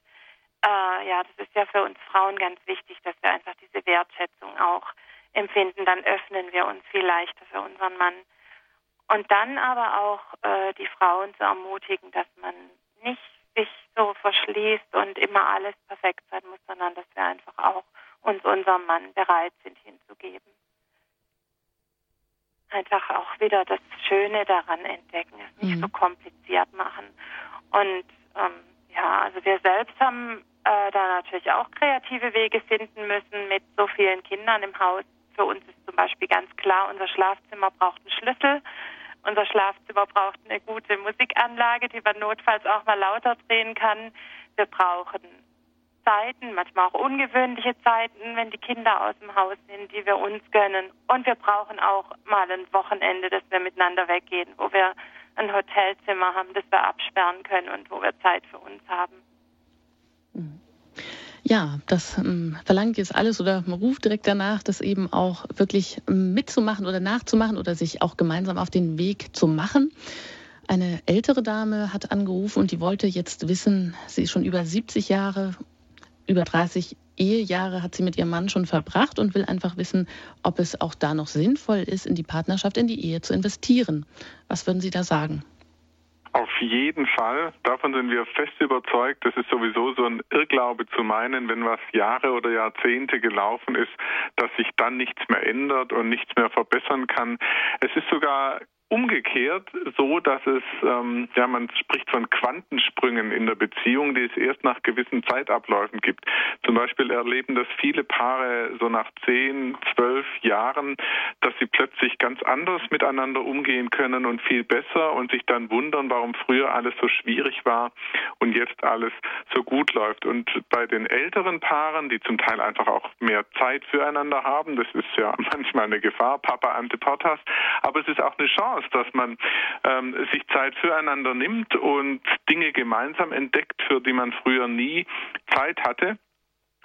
äh, ja, das ist ja für uns Frauen ganz wichtig, dass wir einfach diese Wertschätzung auch empfinden. Dann öffnen wir uns viel leichter für unseren Mann. Und dann aber auch äh, die Frauen zu ermutigen, dass man nicht sich so verschließt und immer alles perfekt sein muss, sondern dass wir einfach auch uns unserem Mann bereit sind hinzugeben. Einfach auch wieder das Schöne daran entdecken, es nicht mhm. so kompliziert machen. Und ähm, ja, also wir selbst haben da natürlich auch kreative Wege finden müssen mit so vielen Kindern im Haus. Für uns ist zum Beispiel ganz klar, unser Schlafzimmer braucht einen Schlüssel. Unser Schlafzimmer braucht eine gute Musikanlage, die man notfalls auch mal lauter drehen kann. Wir brauchen Zeiten, manchmal auch ungewöhnliche Zeiten, wenn die Kinder aus dem Haus sind, die wir uns gönnen. Und wir brauchen auch mal ein Wochenende, dass wir miteinander weggehen, wo wir ein Hotelzimmer haben, das wir absperren können und wo wir Zeit für uns haben. Ja, das ähm, verlangt jetzt alles oder man ruft direkt danach, das eben auch wirklich mitzumachen oder nachzumachen oder sich auch gemeinsam auf den Weg zu machen. Eine ältere Dame hat angerufen und die wollte jetzt wissen, sie ist schon über 70 Jahre, über 30 Ehejahre hat sie mit ihrem Mann schon verbracht und will einfach wissen, ob es auch da noch sinnvoll ist, in die Partnerschaft, in die Ehe zu investieren. Was würden Sie da sagen? Auf jeden Fall. Davon sind wir fest überzeugt. Das ist sowieso so ein Irrglaube zu meinen, wenn was Jahre oder Jahrzehnte gelaufen ist, dass sich dann nichts mehr ändert und nichts mehr verbessern kann. Es ist sogar umgekehrt so, dass es, ähm, ja, man spricht von Quantensprüngen in der Beziehung, die es erst nach gewissen Zeitabläufen gibt. Zum Beispiel erleben das viele Paare so nach zehn, zwölf Jahren, dass sie plötzlich ganz anders miteinander umgehen können und viel besser und sich dann wundern, warum früher alles so schwierig war und jetzt alles so gut läuft. Und bei den älteren Paaren, die zum Teil einfach auch mehr Zeit füreinander haben, das ist ja manchmal eine Gefahr, Papa Antiportas, aber es ist auch eine Chance, aus, dass man ähm, sich Zeit füreinander nimmt und Dinge gemeinsam entdeckt, für die man früher nie Zeit hatte.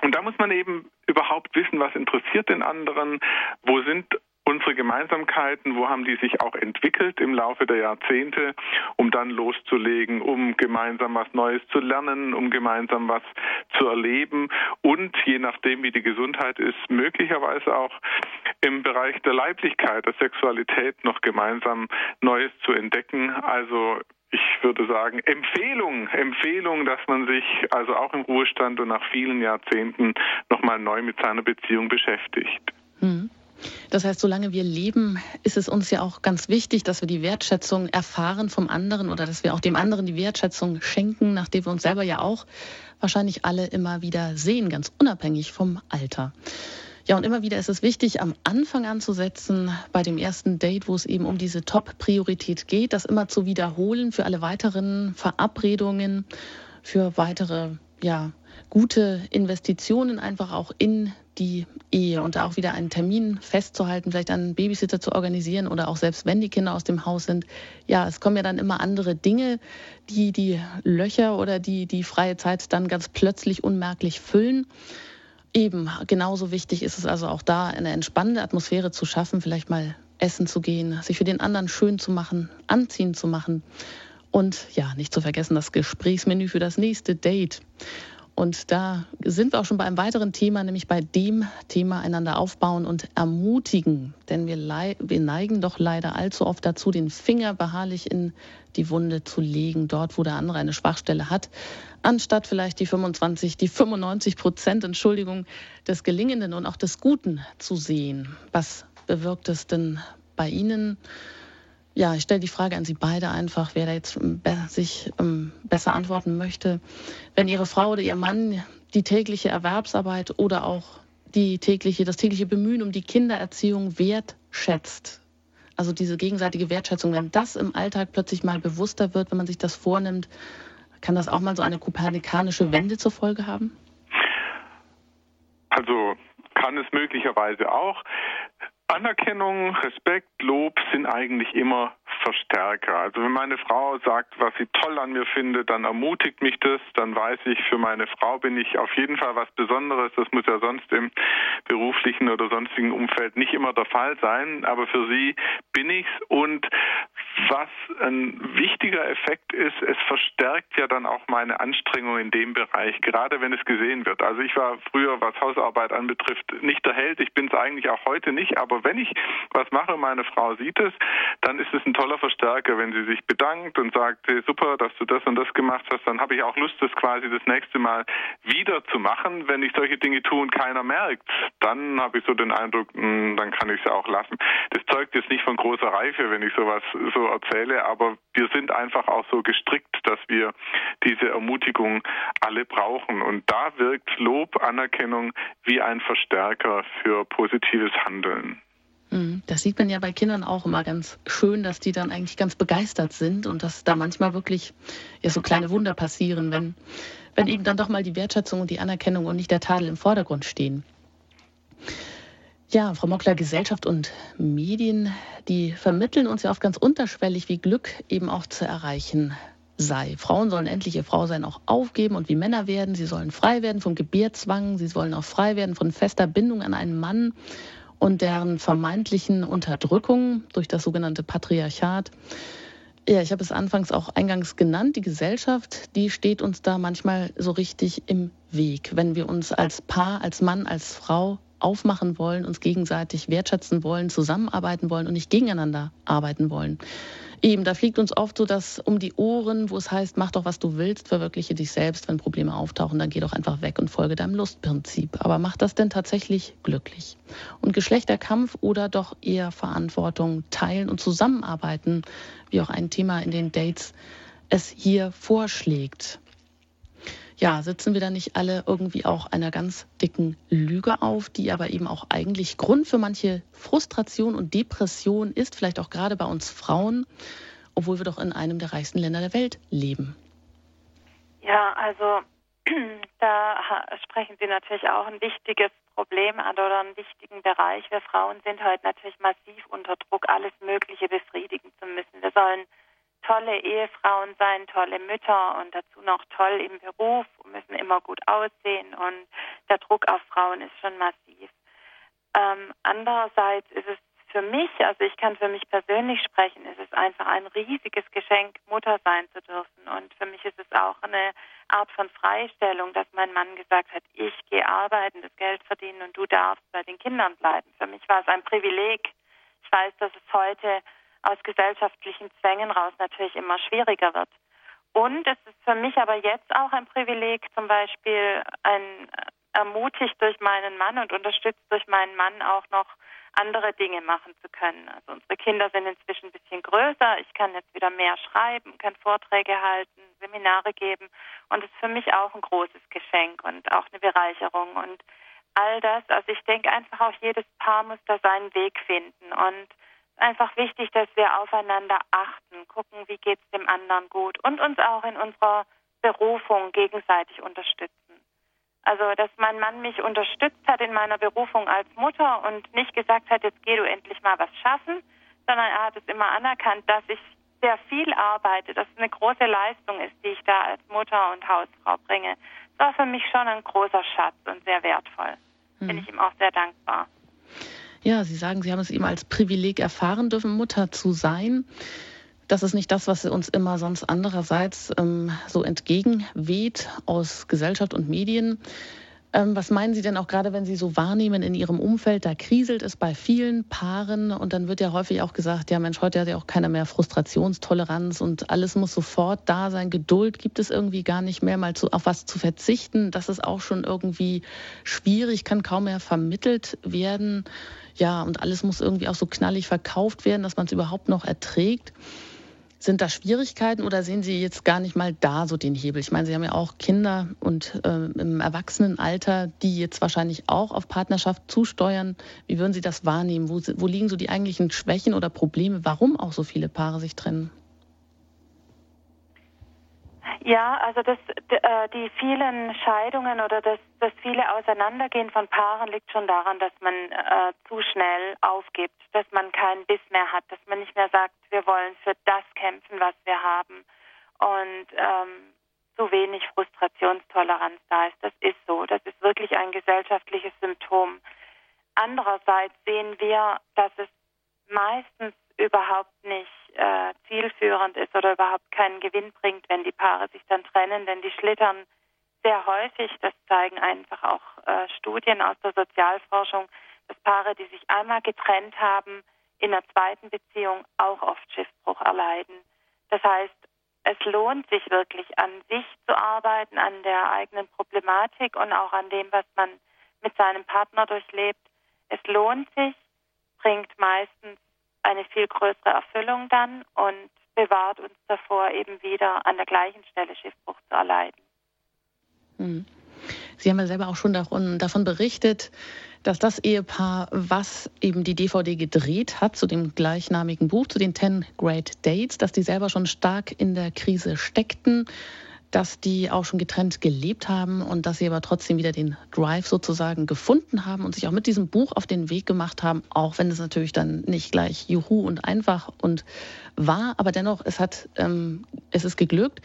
Und da muss man eben überhaupt wissen, was interessiert den anderen, wo sind unsere Gemeinsamkeiten, wo haben die sich auch entwickelt im Laufe der Jahrzehnte, um dann loszulegen, um gemeinsam was Neues zu lernen, um gemeinsam was zu erleben und je nachdem, wie die Gesundheit ist, möglicherweise auch im Bereich der Leiblichkeit, der Sexualität noch gemeinsam Neues zu entdecken. Also ich würde sagen, Empfehlung, Empfehlung, dass man sich also auch im Ruhestand und nach vielen Jahrzehnten nochmal neu mit seiner Beziehung beschäftigt. Hm. Das heißt, solange wir leben, ist es uns ja auch ganz wichtig, dass wir die Wertschätzung erfahren vom anderen oder dass wir auch dem anderen die Wertschätzung schenken, nachdem wir uns selber ja auch wahrscheinlich alle immer wieder sehen, ganz unabhängig vom Alter. Ja, und immer wieder ist es wichtig, am Anfang anzusetzen, bei dem ersten Date, wo es eben um diese Top-Priorität geht, das immer zu wiederholen für alle weiteren Verabredungen, für weitere, ja, gute Investitionen einfach auch in die Ehe und da auch wieder einen Termin festzuhalten, vielleicht einen Babysitter zu organisieren oder auch selbst wenn die Kinder aus dem Haus sind. Ja, es kommen ja dann immer andere Dinge, die die Löcher oder die, die freie Zeit dann ganz plötzlich unmerklich füllen. Eben, genauso wichtig ist es also auch da, eine entspannende Atmosphäre zu schaffen, vielleicht mal essen zu gehen, sich für den anderen schön zu machen, anziehen zu machen. Und ja, nicht zu vergessen das Gesprächsmenü für das nächste Date. Und da sind wir auch schon bei einem weiteren Thema, nämlich bei dem Thema einander aufbauen und ermutigen. Denn wir, wir, neigen doch leider allzu oft dazu, den Finger beharrlich in die Wunde zu legen, dort, wo der andere eine Schwachstelle hat, anstatt vielleicht die 25, die 95 Prozent, Entschuldigung, des Gelingenden und auch des Guten zu sehen. Was bewirkt es denn bei Ihnen? Ja, ich stelle die Frage an Sie beide einfach, wer da jetzt ähm, sich ähm, besser antworten möchte. Wenn Ihre Frau oder Ihr Mann die tägliche Erwerbsarbeit oder auch die tägliche, das tägliche Bemühen um die Kindererziehung wertschätzt, also diese gegenseitige Wertschätzung, wenn das im Alltag plötzlich mal bewusster wird, wenn man sich das vornimmt, kann das auch mal so eine kopernikanische Wende zur Folge haben? Also kann es möglicherweise auch. Anerkennung, Respekt, Lob sind eigentlich immer Verstärker. Also wenn meine Frau sagt, was sie toll an mir findet, dann ermutigt mich das, dann weiß ich, für meine Frau bin ich auf jeden Fall was Besonderes. Das muss ja sonst im beruflichen oder sonstigen Umfeld nicht immer der Fall sein, aber für sie bin ich's und was ein wichtiger Effekt ist, es verstärkt ja dann auch meine Anstrengung in dem Bereich, gerade wenn es gesehen wird. Also ich war früher, was Hausarbeit anbetrifft, nicht der Held. Ich bin es eigentlich auch heute nicht. Aber wenn ich was mache, meine Frau sieht es, dann ist es ein toller Verstärker, wenn sie sich bedankt und sagt, hey, super, dass du das und das gemacht hast. Dann habe ich auch Lust, das quasi das nächste Mal wieder zu machen. Wenn ich solche Dinge tue und keiner merkt, dann habe ich so den Eindruck, mh, hm, dann kann ich es auch lassen. Das zeugt jetzt nicht von großer Reife, wenn ich sowas so erzähle, aber wir sind einfach auch so gestrickt, dass wir diese Ermutigung alle brauchen. Und da wirkt Lob, Anerkennung wie ein Verstärker für positives Handeln. Mhm. Das sieht man ja bei Kindern auch immer ganz schön, dass die dann eigentlich ganz begeistert sind und dass da manchmal wirklich ja so kleine Wunder passieren, wenn, wenn eben dann doch mal die Wertschätzung und die Anerkennung und nicht der Tadel im Vordergrund stehen. Ja, Frau Mockler, Gesellschaft und Medien, die vermitteln uns ja oft ganz unterschwellig, wie Glück eben auch zu erreichen sei. Frauen sollen endlich ihr Frau sein auch aufgeben und wie Männer werden. Sie sollen frei werden vom Gebärzwang. Sie sollen auch frei werden von fester Bindung an einen Mann und deren vermeintlichen Unterdrückung durch das sogenannte Patriarchat. Ja, ich habe es anfangs auch eingangs genannt. Die Gesellschaft, die steht uns da manchmal so richtig im Weg, wenn wir uns als Paar, als Mann, als Frau aufmachen wollen, uns gegenseitig wertschätzen wollen, zusammenarbeiten wollen und nicht gegeneinander arbeiten wollen. Eben, da fliegt uns oft so das um die Ohren, wo es heißt, mach doch, was du willst, verwirkliche dich selbst. Wenn Probleme auftauchen, dann geh doch einfach weg und folge deinem Lustprinzip. Aber macht das denn tatsächlich glücklich? Und Geschlechterkampf oder doch eher Verantwortung teilen und zusammenarbeiten, wie auch ein Thema in den Dates es hier vorschlägt ja, sitzen wir da nicht alle irgendwie auch einer ganz dicken Lüge auf, die aber eben auch eigentlich Grund für manche Frustration und Depression ist, vielleicht auch gerade bei uns Frauen, obwohl wir doch in einem der reichsten Länder der Welt leben. Ja, also da sprechen Sie natürlich auch ein wichtiges Problem an oder einen wichtigen Bereich. Wir Frauen sind heute natürlich massiv unter Druck, alles Mögliche befriedigen zu müssen. Wir sollen tolle Ehefrauen sein, tolle Mütter und dazu noch toll im Beruf und müssen immer gut aussehen und der Druck auf Frauen ist schon massiv. Ähm, andererseits ist es für mich, also ich kann für mich persönlich sprechen, ist es einfach ein riesiges Geschenk, Mutter sein zu dürfen. Und für mich ist es auch eine Art von Freistellung, dass mein Mann gesagt hat, ich gehe arbeiten, das Geld verdienen und du darfst bei den Kindern bleiben. Für mich war es ein Privileg. Ich weiß, dass es heute aus gesellschaftlichen Zwängen raus natürlich immer schwieriger wird. Und es ist für mich aber jetzt auch ein Privileg, zum Beispiel ein, ermutigt durch meinen Mann und unterstützt durch meinen Mann auch noch andere Dinge machen zu können. Also unsere Kinder sind inzwischen ein bisschen größer. Ich kann jetzt wieder mehr schreiben, kann Vorträge halten, Seminare geben. Und es ist für mich auch ein großes Geschenk und auch eine Bereicherung. Und all das, also ich denke einfach auch jedes Paar muss da seinen Weg finden. Und einfach wichtig, dass wir aufeinander achten, gucken, wie geht es dem anderen gut und uns auch in unserer Berufung gegenseitig unterstützen. Also, dass mein Mann mich unterstützt hat in meiner Berufung als Mutter und nicht gesagt hat, jetzt geh du endlich mal was schaffen, sondern er hat es immer anerkannt, dass ich sehr viel arbeite, dass es eine große Leistung ist, die ich da als Mutter und Hausfrau bringe. Das war für mich schon ein großer Schatz und sehr wertvoll. Bin ich ihm auch sehr dankbar. Ja, Sie sagen, Sie haben es eben als Privileg erfahren dürfen, Mutter zu sein. Das ist nicht das, was uns immer sonst andererseits ähm, so entgegenweht aus Gesellschaft und Medien. Ähm, was meinen Sie denn auch gerade, wenn Sie so wahrnehmen in Ihrem Umfeld, da kriselt es bei vielen Paaren und dann wird ja häufig auch gesagt, ja Mensch, heute hat ja auch keiner mehr Frustrationstoleranz und alles muss sofort da sein. Geduld gibt es irgendwie gar nicht mehr, mal zu, auf was zu verzichten. Das ist auch schon irgendwie schwierig, kann kaum mehr vermittelt werden. Ja, und alles muss irgendwie auch so knallig verkauft werden, dass man es überhaupt noch erträgt. Sind da Schwierigkeiten oder sehen Sie jetzt gar nicht mal da so den Hebel? Ich meine, Sie haben ja auch Kinder und äh, im Erwachsenenalter, die jetzt wahrscheinlich auch auf Partnerschaft zusteuern. Wie würden Sie das wahrnehmen? Wo, wo liegen so die eigentlichen Schwächen oder Probleme, warum auch so viele Paare sich trennen? Ja, also das, äh, die vielen Scheidungen oder das, das viele Auseinandergehen von Paaren liegt schon daran, dass man äh, zu schnell aufgibt, dass man keinen Biss mehr hat, dass man nicht mehr sagt, wir wollen für das kämpfen, was wir haben und ähm, zu wenig Frustrationstoleranz da ist. Das ist so. Das ist wirklich ein gesellschaftliches Symptom. Andererseits sehen wir, dass es meistens überhaupt nicht äh, zielführend ist oder überhaupt keinen Gewinn bringt, wenn die Paare sich dann trennen, denn die schlittern sehr häufig, das zeigen einfach auch äh, Studien aus der Sozialforschung, dass Paare, die sich einmal getrennt haben, in der zweiten Beziehung auch oft Schiffbruch erleiden. Das heißt, es lohnt sich wirklich an sich zu arbeiten, an der eigenen Problematik und auch an dem, was man mit seinem Partner durchlebt. Es lohnt sich, bringt meistens eine viel größere Erfüllung dann und bewahrt uns davor, eben wieder an der gleichen Stelle Schiffbruch zu erleiden. Hm. Sie haben ja selber auch schon davon, davon berichtet, dass das Ehepaar, was eben die DVD gedreht hat zu dem gleichnamigen Buch, zu den 10 Great Dates, dass die selber schon stark in der Krise steckten dass die auch schon getrennt gelebt haben und dass sie aber trotzdem wieder den Drive sozusagen gefunden haben und sich auch mit diesem Buch auf den Weg gemacht haben, auch wenn es natürlich dann nicht gleich juhu und einfach und war, aber dennoch, es hat, ähm, es ist geglückt.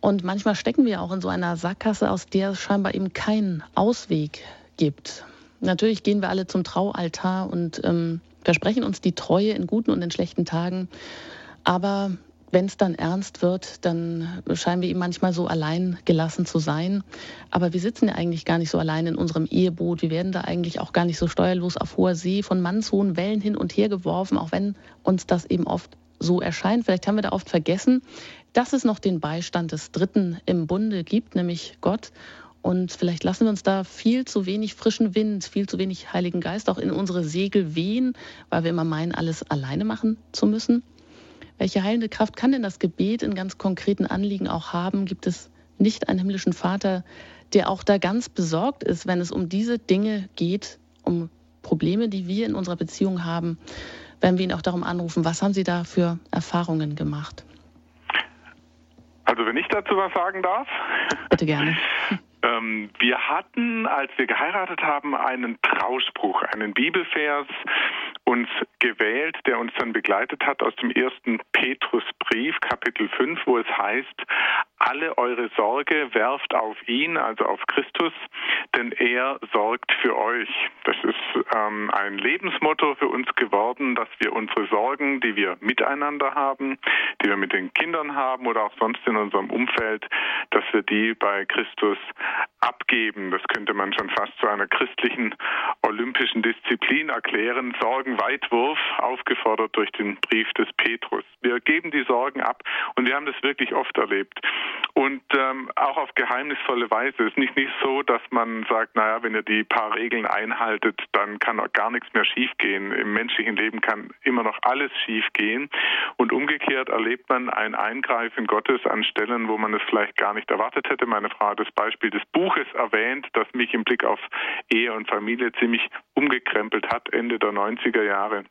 Und manchmal stecken wir auch in so einer Sackgasse, aus der es scheinbar eben keinen Ausweg gibt. Natürlich gehen wir alle zum Traualtar und ähm, versprechen uns die Treue in guten und in schlechten Tagen. Aber wenn es dann ernst wird, dann scheinen wir ihm manchmal so allein gelassen zu sein. Aber wir sitzen ja eigentlich gar nicht so allein in unserem Eheboot. Wir werden da eigentlich auch gar nicht so steuerlos auf hoher See von mannshohen Wellen hin und her geworfen, auch wenn uns das eben oft so erscheint. Vielleicht haben wir da oft vergessen, dass es noch den Beistand des Dritten im Bunde gibt, nämlich Gott. Und vielleicht lassen wir uns da viel zu wenig frischen Wind, viel zu wenig Heiligen Geist auch in unsere Segel wehen, weil wir immer meinen, alles alleine machen zu müssen. Welche heilende Kraft kann denn das Gebet in ganz konkreten Anliegen auch haben? Gibt es nicht einen himmlischen Vater, der auch da ganz besorgt ist, wenn es um diese Dinge geht, um Probleme, die wir in unserer Beziehung haben, wenn wir ihn auch darum anrufen, was haben Sie da für Erfahrungen gemacht? Also wenn ich dazu was sagen darf. Bitte gerne. Ähm, wir hatten, als wir geheiratet haben, einen Trauspruch, einen Bibelvers uns gewählt, der uns dann begleitet hat aus dem ersten Petrusbrief, Kapitel 5, wo es heißt, alle eure Sorge werft auf ihn, also auf Christus, denn er sorgt für euch. Das ist ähm, ein Lebensmotto für uns geworden, dass wir unsere Sorgen, die wir miteinander haben, die wir mit den Kindern haben oder auch sonst in unserem Umfeld, dass wir die bei Christus abgeben. Das könnte man schon fast zu einer christlichen olympischen Disziplin erklären. Sorgenweitwurf, aufgefordert durch den Brief des Petrus. Wir geben die Sorgen ab und wir haben das wirklich oft erlebt. Und ähm, auch auf geheimnisvolle Weise. Es ist nicht, nicht so, dass man sagt, naja, wenn ihr die paar Regeln einhaltet, dann kann auch gar nichts mehr schiefgehen. Im menschlichen Leben kann immer noch alles schiefgehen. Und umgekehrt erlebt man ein Eingreifen Gottes an Stellen, wo man es vielleicht gar nicht erwartet hätte. Meine Frau hat das Beispiel des Buches erwähnt, das mich im Blick auf Ehe und Familie ziemlich umgekrempelt hat, Ende der 90er Jahre.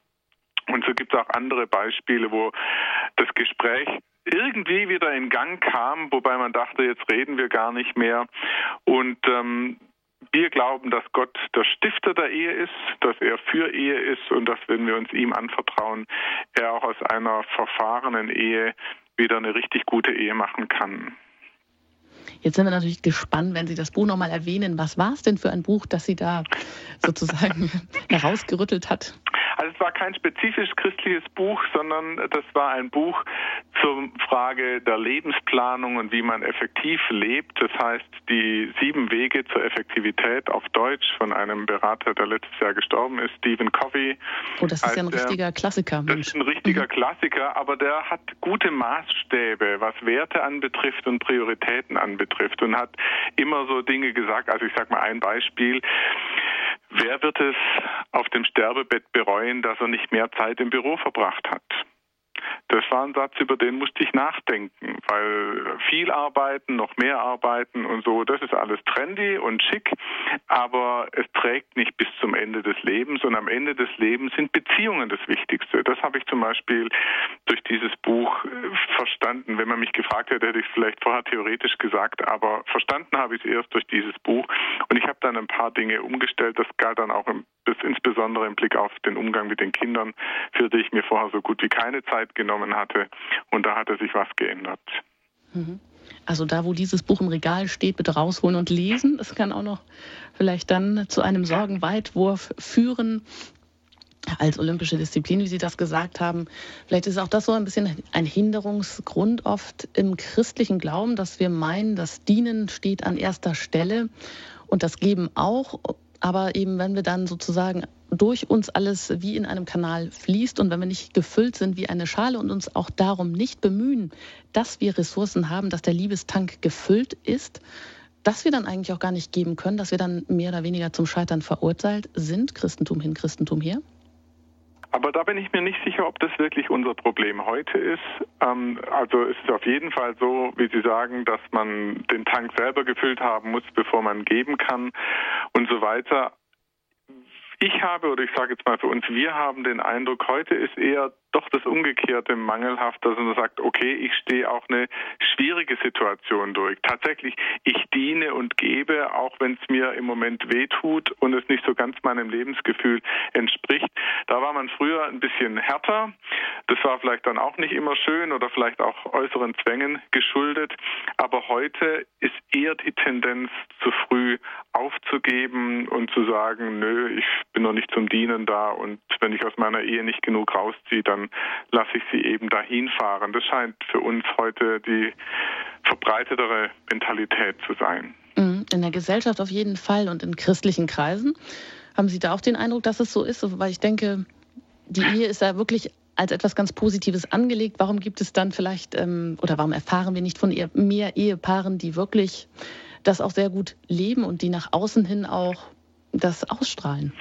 Und so gibt es auch andere Beispiele, wo das Gespräch irgendwie wieder in Gang kam, wobei man dachte, jetzt reden wir gar nicht mehr. Und ähm, wir glauben, dass Gott der Stifter der Ehe ist, dass er für Ehe ist und dass, wenn wir uns ihm anvertrauen, er auch aus einer verfahrenen Ehe wieder eine richtig gute Ehe machen kann. Jetzt sind wir natürlich gespannt, wenn Sie das Buch nochmal erwähnen. Was war es denn für ein Buch, das Sie da sozusagen herausgerüttelt hat? Also es war kein spezifisch christliches Buch, sondern das war ein Buch zur Frage der Lebensplanung und wie man effektiv lebt. Das heißt, die sieben Wege zur Effektivität auf Deutsch von einem Berater, der letztes Jahr gestorben ist, Stephen Covey. Oh, das ist ja ein richtiger Klassiker. Mensch. Das ist ein richtiger mhm. Klassiker, aber der hat gute Maßstäbe, was Werte anbetrifft und Prioritäten anbetrifft und hat immer so Dinge gesagt. Also ich sage mal ein Beispiel. Wer wird es auf dem Sterbebett bereuen, dass er nicht mehr Zeit im Büro verbracht hat? Das war ein Satz, über den musste ich nachdenken, weil viel arbeiten, noch mehr arbeiten und so, das ist alles trendy und schick, aber es trägt nicht bis zum Ende des Lebens und am Ende des Lebens sind Beziehungen das Wichtigste. Das habe ich zum Beispiel durch dieses Buch äh, verstanden. Wenn man mich gefragt hätte, hätte ich es vielleicht vorher theoretisch gesagt, aber verstanden habe ich es erst durch dieses Buch und ich habe dann ein paar Dinge umgestellt. Das galt dann auch im, insbesondere im Blick auf den Umgang mit den Kindern, für die ich mir vorher so gut wie keine Zeit genommen hatte. Und da hatte sich was geändert. Mhm. Also da, wo dieses Buch im Regal steht, bitte rausholen und lesen. Das kann auch noch vielleicht dann zu einem Sorgenweitwurf führen als olympische Disziplin, wie Sie das gesagt haben. Vielleicht ist auch das so ein bisschen ein Hinderungsgrund oft im christlichen Glauben, dass wir meinen, das Dienen steht an erster Stelle und das Geben auch. Aber eben, wenn wir dann sozusagen durch uns alles wie in einem Kanal fließt und wenn wir nicht gefüllt sind wie eine Schale und uns auch darum nicht bemühen, dass wir Ressourcen haben, dass der Liebestank gefüllt ist, dass wir dann eigentlich auch gar nicht geben können, dass wir dann mehr oder weniger zum Scheitern verurteilt sind, Christentum hin, Christentum her? Aber da bin ich mir nicht sicher, ob das wirklich unser Problem heute ist. Ähm, also es auf jeden Fall so, wie Sie sagen, dass man den Tank selber gefüllt haben muss, bevor man geben kann und so weiter. Ich habe, oder ich sage jetzt mal für uns, wir haben den Eindruck, heute ist eher doch das Umgekehrte mangelhaft, dass man sagt, okay, ich stehe auch eine schwierige Situation durch. Tatsächlich, ich diene und gebe, auch wenn es mir im Moment wehtut und es nicht so ganz meinem Lebensgefühl entspricht. Da war man früher ein bisschen härter. Das war vielleicht dann auch nicht immer schön oder vielleicht auch äußeren Zwängen geschuldet. Aber heute ist eher die Tendenz, zu früh aufzugeben und zu sagen, nö, ich bin noch nicht zum Dienen da und wenn ich aus meiner Ehe nicht genug rausziehe, dann dann lasse ich sie eben dahin fahren. Das scheint für uns heute die verbreitetere Mentalität zu sein. Mhm. In der Gesellschaft auf jeden Fall und in christlichen Kreisen. Haben Sie da auch den Eindruck, dass es so ist? Weil ich denke, die Ehe ist ja wirklich als etwas ganz Positives angelegt. Warum gibt es dann vielleicht ähm, oder warum erfahren wir nicht von mehr Ehepaaren, die wirklich das auch sehr gut leben und die nach außen hin auch das ausstrahlen?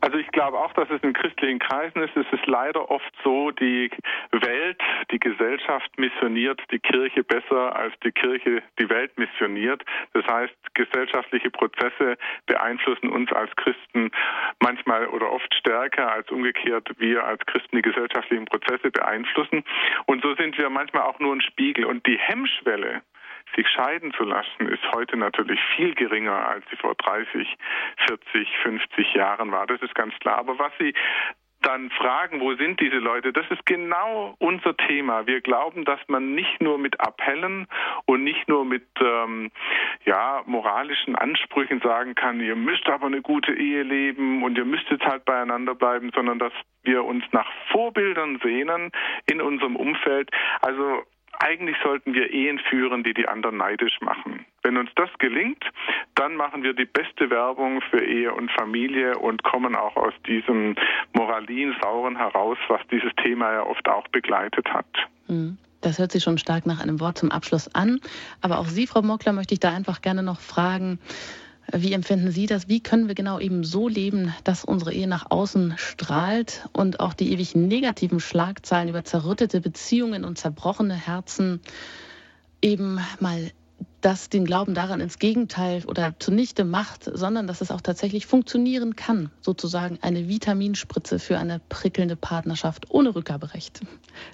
Also ich glaube auch, dass es in christlichen Kreisen ist. Es ist leider oft so, die Welt, die Gesellschaft missioniert die Kirche besser, als die Kirche die Welt missioniert. Das heißt, gesellschaftliche Prozesse beeinflussen uns als Christen manchmal oder oft stärker als umgekehrt wir als Christen die gesellschaftlichen Prozesse beeinflussen. Und so sind wir manchmal auch nur ein Spiegel. Und die Hemmschwelle, sich scheiden zu lassen, ist heute natürlich viel geringer, als sie vor 30, 40, 50 Jahren war. Das ist ganz klar. Aber was Sie dann fragen, wo sind diese Leute, das ist genau unser Thema. Wir glauben, dass man nicht nur mit Appellen und nicht nur mit ähm, ja, moralischen Ansprüchen sagen kann, ihr müsst aber eine gute Ehe leben und ihr müsst jetzt halt beieinander bleiben, sondern dass wir uns nach Vorbildern sehnen in unserem Umfeld. Also eigentlich sollten wir Ehen führen, die die anderen neidisch machen. Wenn uns das gelingt, dann machen wir die beste Werbung für Ehe und Familie und kommen auch aus diesem Moralin-Sauren heraus, was dieses Thema ja oft auch begleitet hat. Mhm. Das hört sich schon stark nach einem Wort zum Abschluss an. Aber auch Sie, Frau Mockler, möchte ich da einfach gerne noch fragen, wie empfinden Sie das? Wie können wir genau eben so leben, dass unsere Ehe nach außen strahlt und auch die ewig negativen Schlagzeilen über zerrüttete Beziehungen und zerbrochene Herzen eben mal das den Glauben daran ins Gegenteil oder zunichte macht, sondern dass es auch tatsächlich funktionieren kann, sozusagen eine Vitaminspritze für eine prickelnde Partnerschaft ohne Rückgaberecht.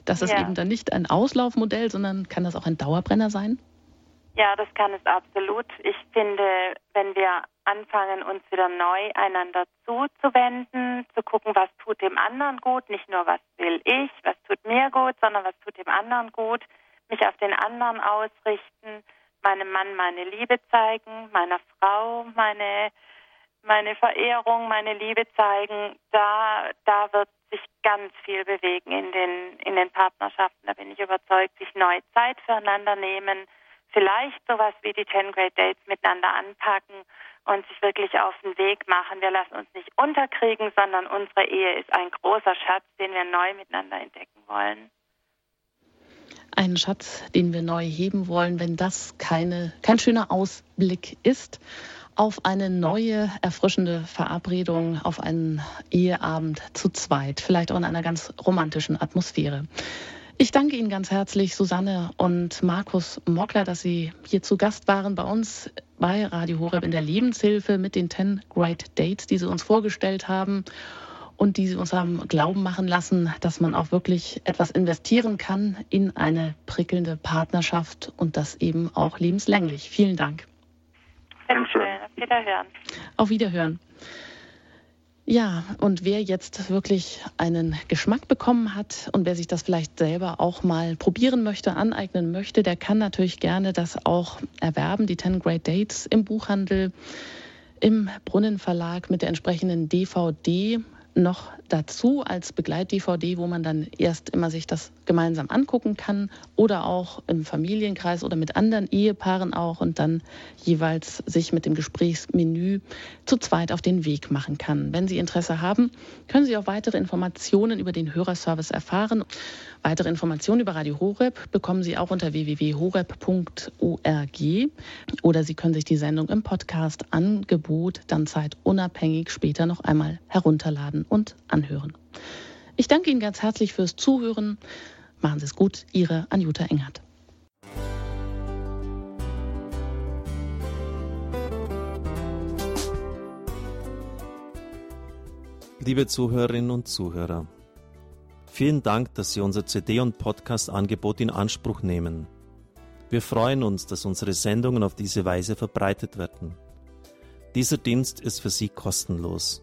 Das ist ja. eben dann nicht ein Auslaufmodell, sondern kann das auch ein Dauerbrenner sein? Ja, das kann es absolut. Ich finde, wenn wir anfangen, uns wieder neu einander zuzuwenden, zu gucken, was tut dem anderen gut, nicht nur was will ich, was tut mir gut, sondern was tut dem anderen gut, mich auf den anderen ausrichten, meinem Mann meine Liebe zeigen, meiner Frau meine meine Verehrung, meine Liebe zeigen, da da wird sich ganz viel bewegen in den in den Partnerschaften. Da bin ich überzeugt, sich neue Zeit füreinander nehmen, vielleicht sowas wie die 10 Great Dates miteinander anpacken und sich wirklich auf den Weg machen. Wir lassen uns nicht unterkriegen, sondern unsere Ehe ist ein großer Schatz, den wir neu miteinander entdecken wollen. Ein Schatz, den wir neu heben wollen, wenn das keine, kein schöner Ausblick ist auf eine neue, erfrischende Verabredung, auf einen Eheabend zu zweit, vielleicht auch in einer ganz romantischen Atmosphäre. Ich danke Ihnen ganz herzlich, Susanne und Markus Mockler, dass Sie hier zu Gast waren bei uns bei Radio Horeb in der Lebenshilfe mit den 10 Great Dates, die Sie uns vorgestellt haben und die Sie uns haben glauben machen lassen, dass man auch wirklich etwas investieren kann in eine prickelnde Partnerschaft und das eben auch lebenslänglich. Vielen Dank. Dankeschön. Auf Wiederhören. Auf Wiederhören. Ja, und wer jetzt wirklich einen Geschmack bekommen hat und wer sich das vielleicht selber auch mal probieren möchte, aneignen möchte, der kann natürlich gerne das auch erwerben, die 10 Great Dates im Buchhandel, im Brunnenverlag mit der entsprechenden DVD noch dazu als Begleit-DVD, wo man dann erst immer sich das gemeinsam angucken kann oder auch im Familienkreis oder mit anderen Ehepaaren auch und dann jeweils sich mit dem Gesprächsmenü zu zweit auf den Weg machen kann. Wenn Sie Interesse haben, können Sie auch weitere Informationen über den Hörerservice erfahren. Weitere Informationen über Radio Horeb bekommen Sie auch unter www.horeb.org oder Sie können sich die Sendung im Podcast Angebot dann zeitunabhängig später noch einmal herunterladen und anhören. Ich danke Ihnen ganz herzlich fürs Zuhören. Machen Sie es gut, Ihre Anjuta Engert. Liebe Zuhörerinnen und Zuhörer, vielen Dank, dass Sie unser CD- und Podcast-Angebot in Anspruch nehmen. Wir freuen uns, dass unsere Sendungen auf diese Weise verbreitet werden. Dieser Dienst ist für Sie kostenlos.